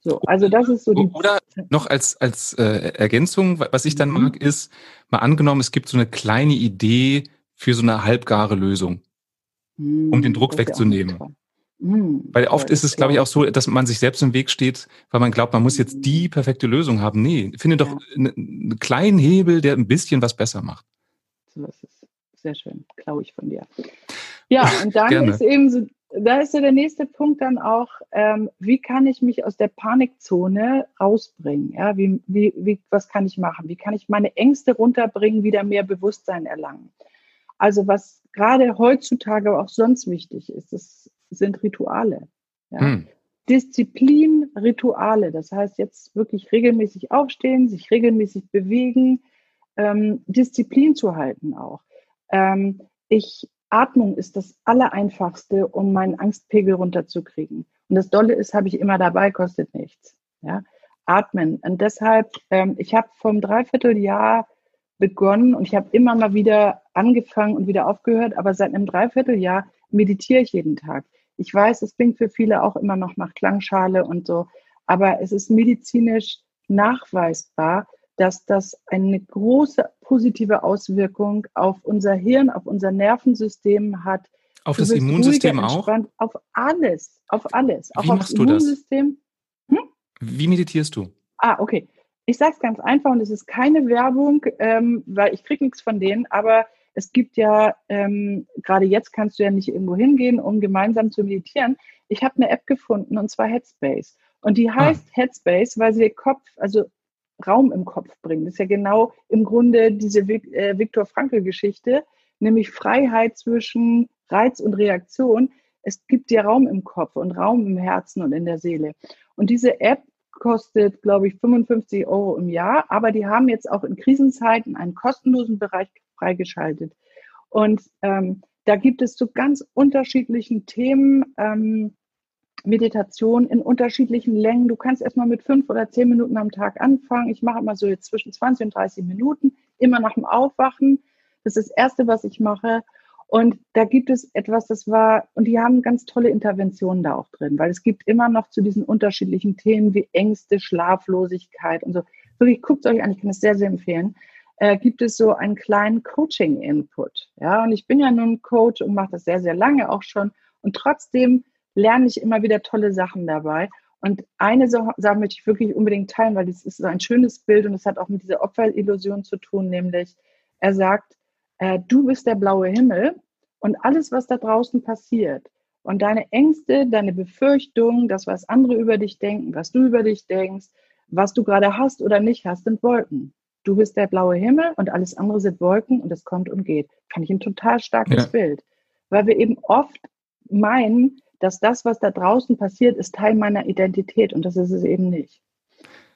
So, also das ist so die. Oder noch als, als äh, Ergänzung, was ich dann mhm. mag, ist, mal angenommen, es gibt so eine kleine Idee für so eine halbgare Lösung um den Druck wegzunehmen. Mhm, weil oft ist es, glaube ich, auch so, dass man sich selbst im Weg steht, weil man glaubt, man muss jetzt die hm. perfekte Lösung haben. Nee, finde doch ja. einen kleinen Hebel, der ein bisschen was besser macht. So ist es. Sehr schön. Klaue ich von dir. Ja, [LAUGHS] und dann Gerne. ist eben so, da ist so der nächste Punkt dann auch, ähm, wie kann ich mich aus der Panikzone rausbringen? Ja, wie, wie, wie, was kann ich machen? Wie kann ich meine Ängste runterbringen, wieder mehr Bewusstsein erlangen? Also was gerade heutzutage aber auch sonst wichtig ist, das sind Rituale. Ja. Hm. Disziplin, Rituale. Das heißt jetzt wirklich regelmäßig aufstehen, sich regelmäßig bewegen, ähm, Disziplin zu halten auch. Ähm, ich, Atmung ist das Allereinfachste, um meinen Angstpegel runterzukriegen. Und das Dolle ist, habe ich immer dabei, kostet nichts. Ja? Atmen. Und deshalb, ähm, ich habe vom Dreivierteljahr begonnen und ich habe immer mal wieder angefangen und wieder aufgehört, aber seit einem Dreivierteljahr meditiere ich jeden Tag. Ich weiß, es klingt für viele auch immer noch nach Klangschale und so, aber es ist medizinisch nachweisbar, dass das eine große positive Auswirkung auf unser Hirn, auf unser Nervensystem hat. Auf du das Immunsystem auch? Auf alles, auf alles. Wie auch machst du Immunsystem. das? Hm? Wie meditierst du? Ah, okay. Ich sage es ganz einfach und es ist keine Werbung, ähm, weil ich kriege nichts von denen, aber es gibt ja, ähm, gerade jetzt kannst du ja nicht irgendwo hingehen, um gemeinsam zu meditieren. Ich habe eine App gefunden und zwar Headspace. Und die ah. heißt ah. Headspace, weil sie Kopf, also Raum im Kopf bringt. Das ist ja genau im Grunde diese äh, Viktor Frankl-Geschichte, nämlich Freiheit zwischen Reiz und Reaktion. Es gibt dir Raum im Kopf und Raum im Herzen und in der Seele. Und diese App kostet, glaube ich, 55 Euro im Jahr, aber die haben jetzt auch in Krisenzeiten einen kostenlosen Bereich freigeschaltet. Und ähm, da gibt es zu ganz unterschiedlichen Themen ähm, Meditation in unterschiedlichen Längen. Du kannst erstmal mit fünf oder zehn Minuten am Tag anfangen. Ich mache immer so jetzt zwischen 20 und 30 Minuten, immer nach dem Aufwachen. Das ist das Erste, was ich mache. Und da gibt es etwas, das war, und die haben ganz tolle Interventionen da auch drin, weil es gibt immer noch zu diesen unterschiedlichen Themen wie Ängste, Schlaflosigkeit und so. Wirklich, guckt euch an, ich kann es sehr, sehr empfehlen. Äh, gibt es so einen kleinen Coaching-Input. Ja, und ich bin ja nun Coach und mache das sehr, sehr lange auch schon. Und trotzdem lerne ich immer wieder tolle Sachen dabei. Und eine Sache möchte ich wirklich unbedingt teilen, weil das ist so ein schönes Bild und es hat auch mit dieser Opferillusion zu tun, nämlich er sagt, äh, du bist der blaue Himmel und alles, was da draußen passiert und deine Ängste, deine Befürchtungen, das, was andere über dich denken, was du über dich denkst, was du gerade hast oder nicht hast, sind Wolken. Du bist der blaue Himmel und alles andere sind Wolken und es kommt und geht. Fand ich ein total starkes ja. Bild, weil wir eben oft meinen, dass das, was da draußen passiert, ist Teil meiner Identität und das ist es eben nicht.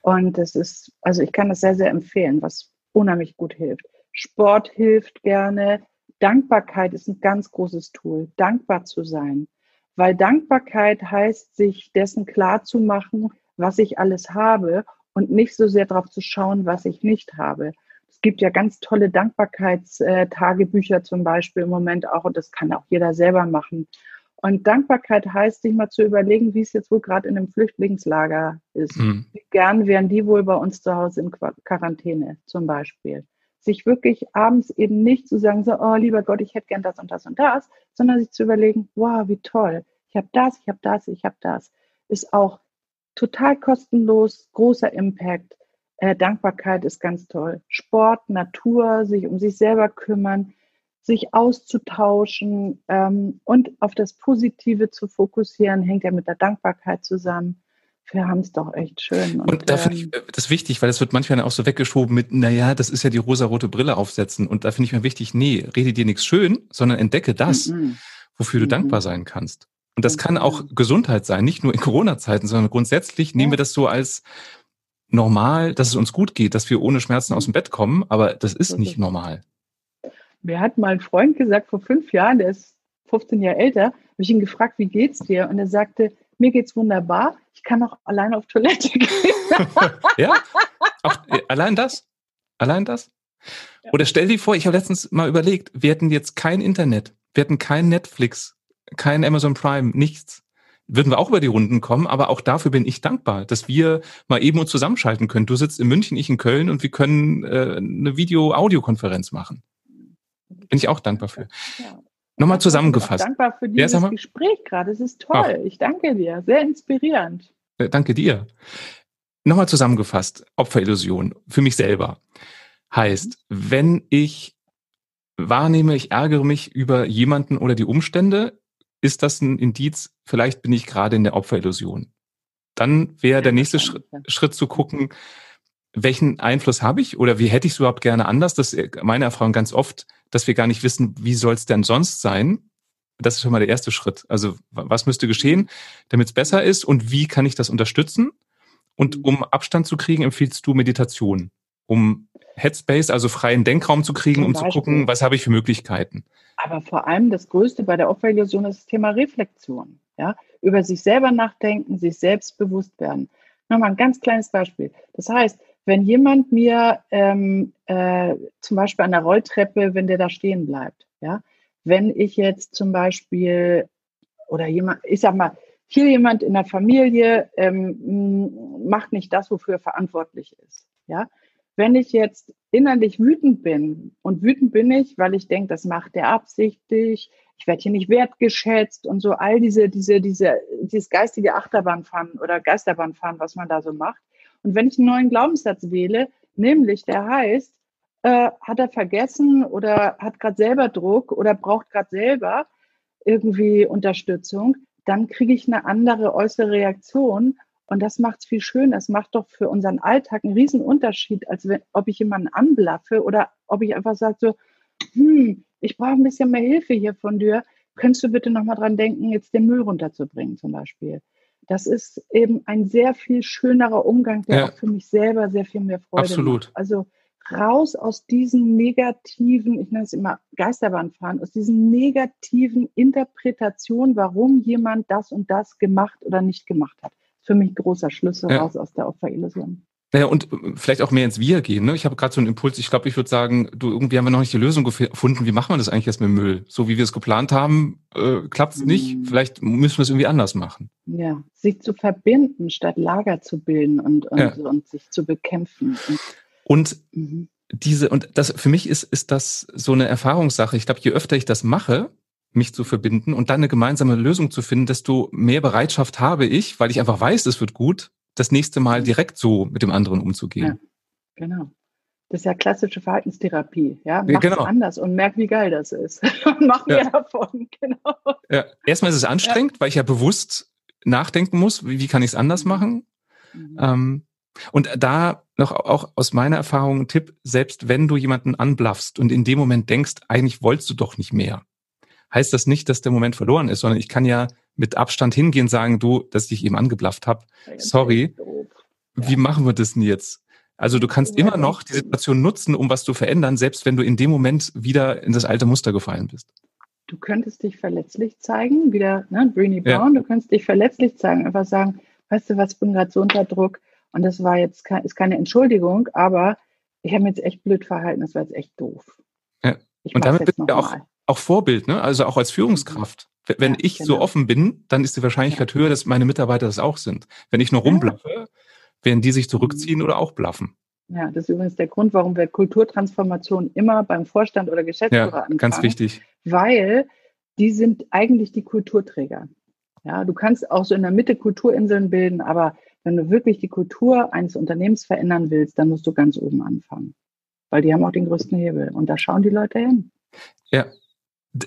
Und das ist, also ich kann das sehr, sehr empfehlen, was unheimlich gut hilft. Sport hilft gerne. Dankbarkeit ist ein ganz großes Tool, dankbar zu sein. Weil Dankbarkeit heißt, sich dessen klar zu machen, was ich alles habe und nicht so sehr darauf zu schauen, was ich nicht habe. Es gibt ja ganz tolle Dankbarkeitstagebücher zum Beispiel im Moment auch und das kann auch jeder selber machen. Und Dankbarkeit heißt, sich mal zu überlegen, wie es jetzt wohl gerade in einem Flüchtlingslager ist. Mhm. Wie gern wären die wohl bei uns zu Hause in Quarantäne zum Beispiel. Sich wirklich abends eben nicht zu sagen, so, oh lieber Gott, ich hätte gern das und das und das, sondern sich zu überlegen, wow, wie toll, ich habe das, ich habe das, ich habe das. Ist auch total kostenlos, großer Impact. Äh, Dankbarkeit ist ganz toll. Sport, Natur, sich um sich selber kümmern sich auszutauschen ähm, und auf das Positive zu fokussieren, hängt ja mit der Dankbarkeit zusammen. Wir haben es doch echt schön. Und, und da finde ich ähm, das wichtig, weil das wird manchmal auch so weggeschoben mit, naja, das ist ja die rosarote Brille aufsetzen. Und da finde ich mir wichtig, nee, rede dir nichts schön, sondern entdecke das, mm -mm. wofür du mm dankbar sein kannst. Und das kann auch Gesundheit sein, nicht nur in Corona-Zeiten, sondern grundsätzlich nehmen wir das so als normal, dass es uns gut geht, dass wir ohne Schmerzen aus dem Bett kommen, aber das ist nicht normal. Mir hat mal ein Freund gesagt, vor fünf Jahren, der ist 15 Jahre älter, habe ich ihn gefragt, wie geht's dir? Und er sagte, mir geht's wunderbar, ich kann auch alleine auf Toilette gehen. [LAUGHS] ja, auch, äh, allein das? Allein das? Oder stell dir vor, ich habe letztens mal überlegt, wir hätten jetzt kein Internet, wir hätten kein Netflix, kein Amazon Prime, nichts. Würden wir auch über die Runden kommen, aber auch dafür bin ich dankbar, dass wir mal eben uns zusammenschalten können. Du sitzt in München, ich in Köln und wir können äh, eine Video-Audiokonferenz machen. Bin ich auch dankbar für. Ja. Nochmal zusammengefasst. Dankbar für dieses ja, Gespräch gerade. Es ist toll. Ach. Ich danke dir. Sehr inspirierend. Äh, danke dir. Nochmal zusammengefasst. Opferillusion für mich selber heißt, wenn ich wahrnehme, ich ärgere mich über jemanden oder die Umstände, ist das ein Indiz, vielleicht bin ich gerade in der Opferillusion. Dann wäre der nächste Schritt, Schritt zu gucken, welchen Einfluss habe ich oder wie hätte ich es überhaupt gerne anders? Das ist meine Erfahrung ganz oft, dass wir gar nicht wissen, wie soll es denn sonst sein? Das ist schon mal der erste Schritt. Also was müsste geschehen, damit es besser ist und wie kann ich das unterstützen? Und um Abstand zu kriegen, empfiehlst du Meditation. um Headspace, also freien Denkraum zu kriegen, um zu gucken, was habe ich für Möglichkeiten. Aber vor allem das Größte bei der Opferillusion ist das Thema Reflexion. Ja? Über sich selber nachdenken, sich selbst bewusst werden. Nochmal ein ganz kleines Beispiel. Das heißt, wenn jemand mir ähm, äh, zum Beispiel an der Rolltreppe, wenn der da stehen bleibt, ja, wenn ich jetzt zum Beispiel oder jemand, ich sag mal, hier jemand in der Familie ähm, macht nicht das, wofür er verantwortlich ist, ja, wenn ich jetzt innerlich wütend bin, und wütend bin ich, weil ich denke, das macht er absichtlich, ich werde hier nicht wertgeschätzt und so all diese, diese, diese, dieses geistige Achterbahnfahren oder Geisterbahnfahren, was man da so macht. Und wenn ich einen neuen Glaubenssatz wähle, nämlich der heißt, äh, hat er vergessen oder hat gerade selber Druck oder braucht gerade selber irgendwie Unterstützung, dann kriege ich eine andere äußere Reaktion und das macht es viel schöner. Das macht doch für unseren Alltag einen riesen Unterschied, als wenn, ob ich jemanden anblaffe oder ob ich einfach sage so, hm, ich brauche ein bisschen mehr Hilfe hier von dir. Könntest du bitte nochmal dran denken, jetzt den Müll runterzubringen zum Beispiel? Das ist eben ein sehr viel schönerer Umgang, der ja. auch für mich selber sehr viel mehr Freude Absolut. macht. Also raus aus diesen negativen, ich nenne es immer Geisterbahnfahren, aus diesen negativen Interpretationen, warum jemand das und das gemacht oder nicht gemacht hat für mich großer Schlüssel ja. raus aus der Opferillusion. Naja, und äh, vielleicht auch mehr ins Wir gehen. Ne? Ich habe gerade so einen Impuls, ich glaube, ich würde sagen, du, irgendwie haben wir noch nicht die Lösung gefunden. Wie machen wir das eigentlich jetzt mit Müll? So wie wir es geplant haben, äh, klappt es mhm. nicht. Vielleicht müssen wir es irgendwie anders machen. Ja, sich zu verbinden, statt Lager zu bilden und, und, ja. und sich zu bekämpfen. Und, und mhm. diese, und das für mich ist, ist das so eine Erfahrungssache. Ich glaube, je öfter ich das mache, mich zu verbinden und dann eine gemeinsame Lösung zu finden, desto mehr Bereitschaft habe ich, weil ich einfach weiß, es wird gut, das nächste Mal direkt so mit dem anderen umzugehen. Ja, genau. Das ist ja klassische Verhaltenstherapie. Ja, mach genau. anders und merk, wie geil das ist. [LAUGHS] mach mehr ja. davon. [LAUGHS] Genau. Ja. Erstmal ist es anstrengend, ja. weil ich ja bewusst nachdenken muss, wie, wie kann ich es anders mhm. machen. Mhm. Ähm, und da noch auch aus meiner Erfahrung ein Tipp, selbst wenn du jemanden anblaffst und in dem Moment denkst, eigentlich wolltest du doch nicht mehr, heißt das nicht, dass der Moment verloren ist, sondern ich kann ja mit Abstand hingehen sagen, du, dass ich eben angeblafft habe. Sorry. Wie machen wir das denn jetzt? Also du kannst immer noch die Situation nutzen, um was zu verändern, selbst wenn du in dem Moment wieder in das alte Muster gefallen bist. Du könntest dich verletzlich zeigen, wieder, ne, Breenie Brown, ja. du könntest dich verletzlich zeigen, einfach sagen, weißt du was, ich bin gerade so unter Druck und das war jetzt kein, ist keine Entschuldigung, aber ich habe mich jetzt echt blöd verhalten, das war jetzt echt doof. Ja. und damit bist du ja auch, auch Vorbild, ne? also auch als Führungskraft. Wenn ja, ich genau. so offen bin, dann ist die Wahrscheinlichkeit ja. höher, dass meine Mitarbeiter das auch sind. Wenn ich nur rumblaffe, werden die sich zurückziehen mhm. oder auch blaffen. Ja, das ist übrigens der Grund, warum wir Kulturtransformation immer beim Vorstand oder Geschäftsführer ja, anfangen. Ganz wichtig. Weil die sind eigentlich die Kulturträger. Ja, du kannst auch so in der Mitte Kulturinseln bilden, aber wenn du wirklich die Kultur eines Unternehmens verändern willst, dann musst du ganz oben anfangen. Weil die haben auch den größten Hebel und da schauen die Leute hin. Ja,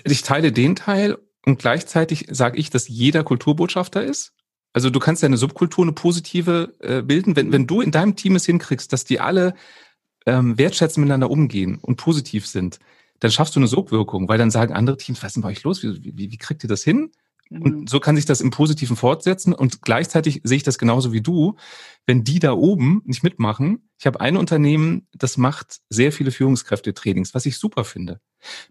ich teile den Teil und gleichzeitig sage ich, dass jeder Kulturbotschafter ist. Also du kannst deine Subkultur eine positive äh, bilden, wenn, wenn du in deinem Team es hinkriegst, dass die alle ähm, wertschätzen miteinander umgehen und positiv sind, dann schaffst du eine Sogwirkung, weil dann sagen andere Teams, was ist denn bei euch los? Wie, wie, wie kriegt ihr das hin? Und mhm. so kann sich das im Positiven fortsetzen. Und gleichzeitig sehe ich das genauso wie du. Wenn die da oben nicht mitmachen, ich habe ein Unternehmen, das macht sehr viele Führungskräfte-Trainings, was ich super finde.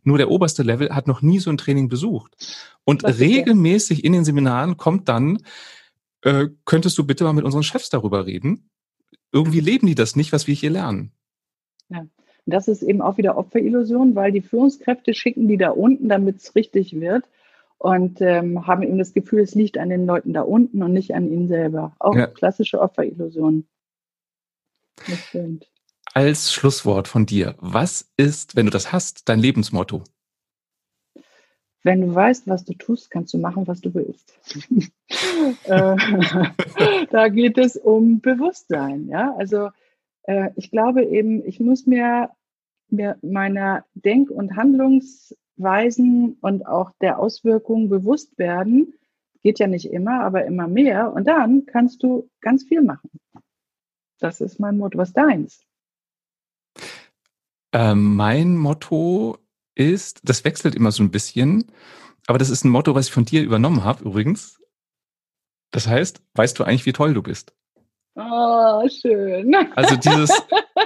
Nur der oberste Level hat noch nie so ein Training besucht. Und regelmäßig in den Seminaren kommt dann, äh, könntest du bitte mal mit unseren Chefs darüber reden? Irgendwie leben die das nicht, was wir hier lernen. Ja. Und das ist eben auch wieder Opferillusion, weil die Führungskräfte schicken die da unten, damit es richtig wird und ähm, haben eben das Gefühl, es liegt an den Leuten da unten und nicht an ihnen selber. Auch ja. klassische Opferillusion. Das stimmt. Als Schlusswort von dir, was ist, wenn du das hast, dein Lebensmotto? Wenn du weißt, was du tust, kannst du machen, was du willst. [LAUGHS] Äh, [LAUGHS] da geht es um Bewusstsein. Ja? Also äh, ich glaube eben, ich muss mir, mir meiner Denk- und Handlungs- Weisen und auch der Auswirkungen bewusst werden. Geht ja nicht immer, aber immer mehr. Und dann kannst du ganz viel machen. Das ist mein Motto. Was ist deins? Ähm, mein Motto ist, das wechselt immer so ein bisschen, aber das ist ein Motto, was ich von dir übernommen habe übrigens. Das heißt, weißt du eigentlich, wie toll du bist? Oh, schön. Also dieses, [LAUGHS]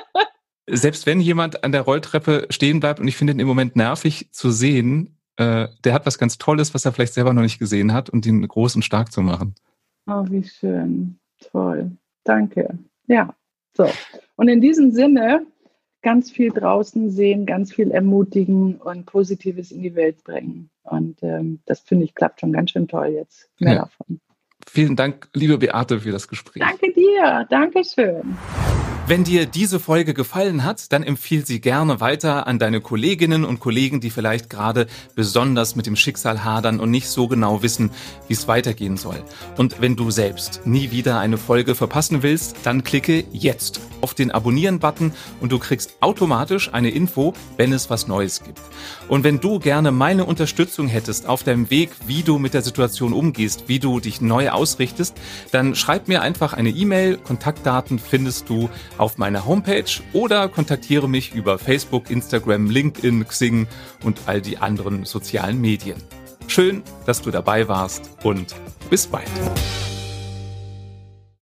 selbst wenn jemand an der Rolltreppe stehen bleibt und ich finde ihn im Moment nervig zu sehen, äh, der hat was ganz Tolles, was er vielleicht selber noch nicht gesehen hat und ihn groß und stark zu machen. Oh, wie schön. Toll. Danke. Ja. So. Und in diesem Sinne ganz viel draußen sehen, ganz viel ermutigen und Positives in die Welt bringen. Und ähm, das finde ich klappt schon ganz schön toll jetzt. Mehr ja. davon. Vielen Dank, liebe Beate, für das Gespräch. Danke dir. Dankeschön. Wenn dir diese Folge gefallen hat, dann empfiehl sie gerne weiter an deine Kolleginnen und Kollegen, die vielleicht gerade besonders mit dem Schicksal hadern und nicht so genau wissen, wie es weitergehen soll. Und wenn du selbst nie wieder eine Folge verpassen willst, dann klicke jetzt auf den Abonnieren-Button und du kriegst automatisch eine Info, wenn es was Neues gibt. Und wenn du gerne meine Unterstützung hättest auf deinem Weg, wie du mit der Situation umgehst, wie du dich neu ausrichtest, dann schreib mir einfach eine E-Mail. Kontaktdaten findest du auf meiner Homepage oder kontaktiere mich über Facebook, Instagram, LinkedIn, Xing und all die anderen sozialen Medien. Schön, dass du dabei warst und bis bald.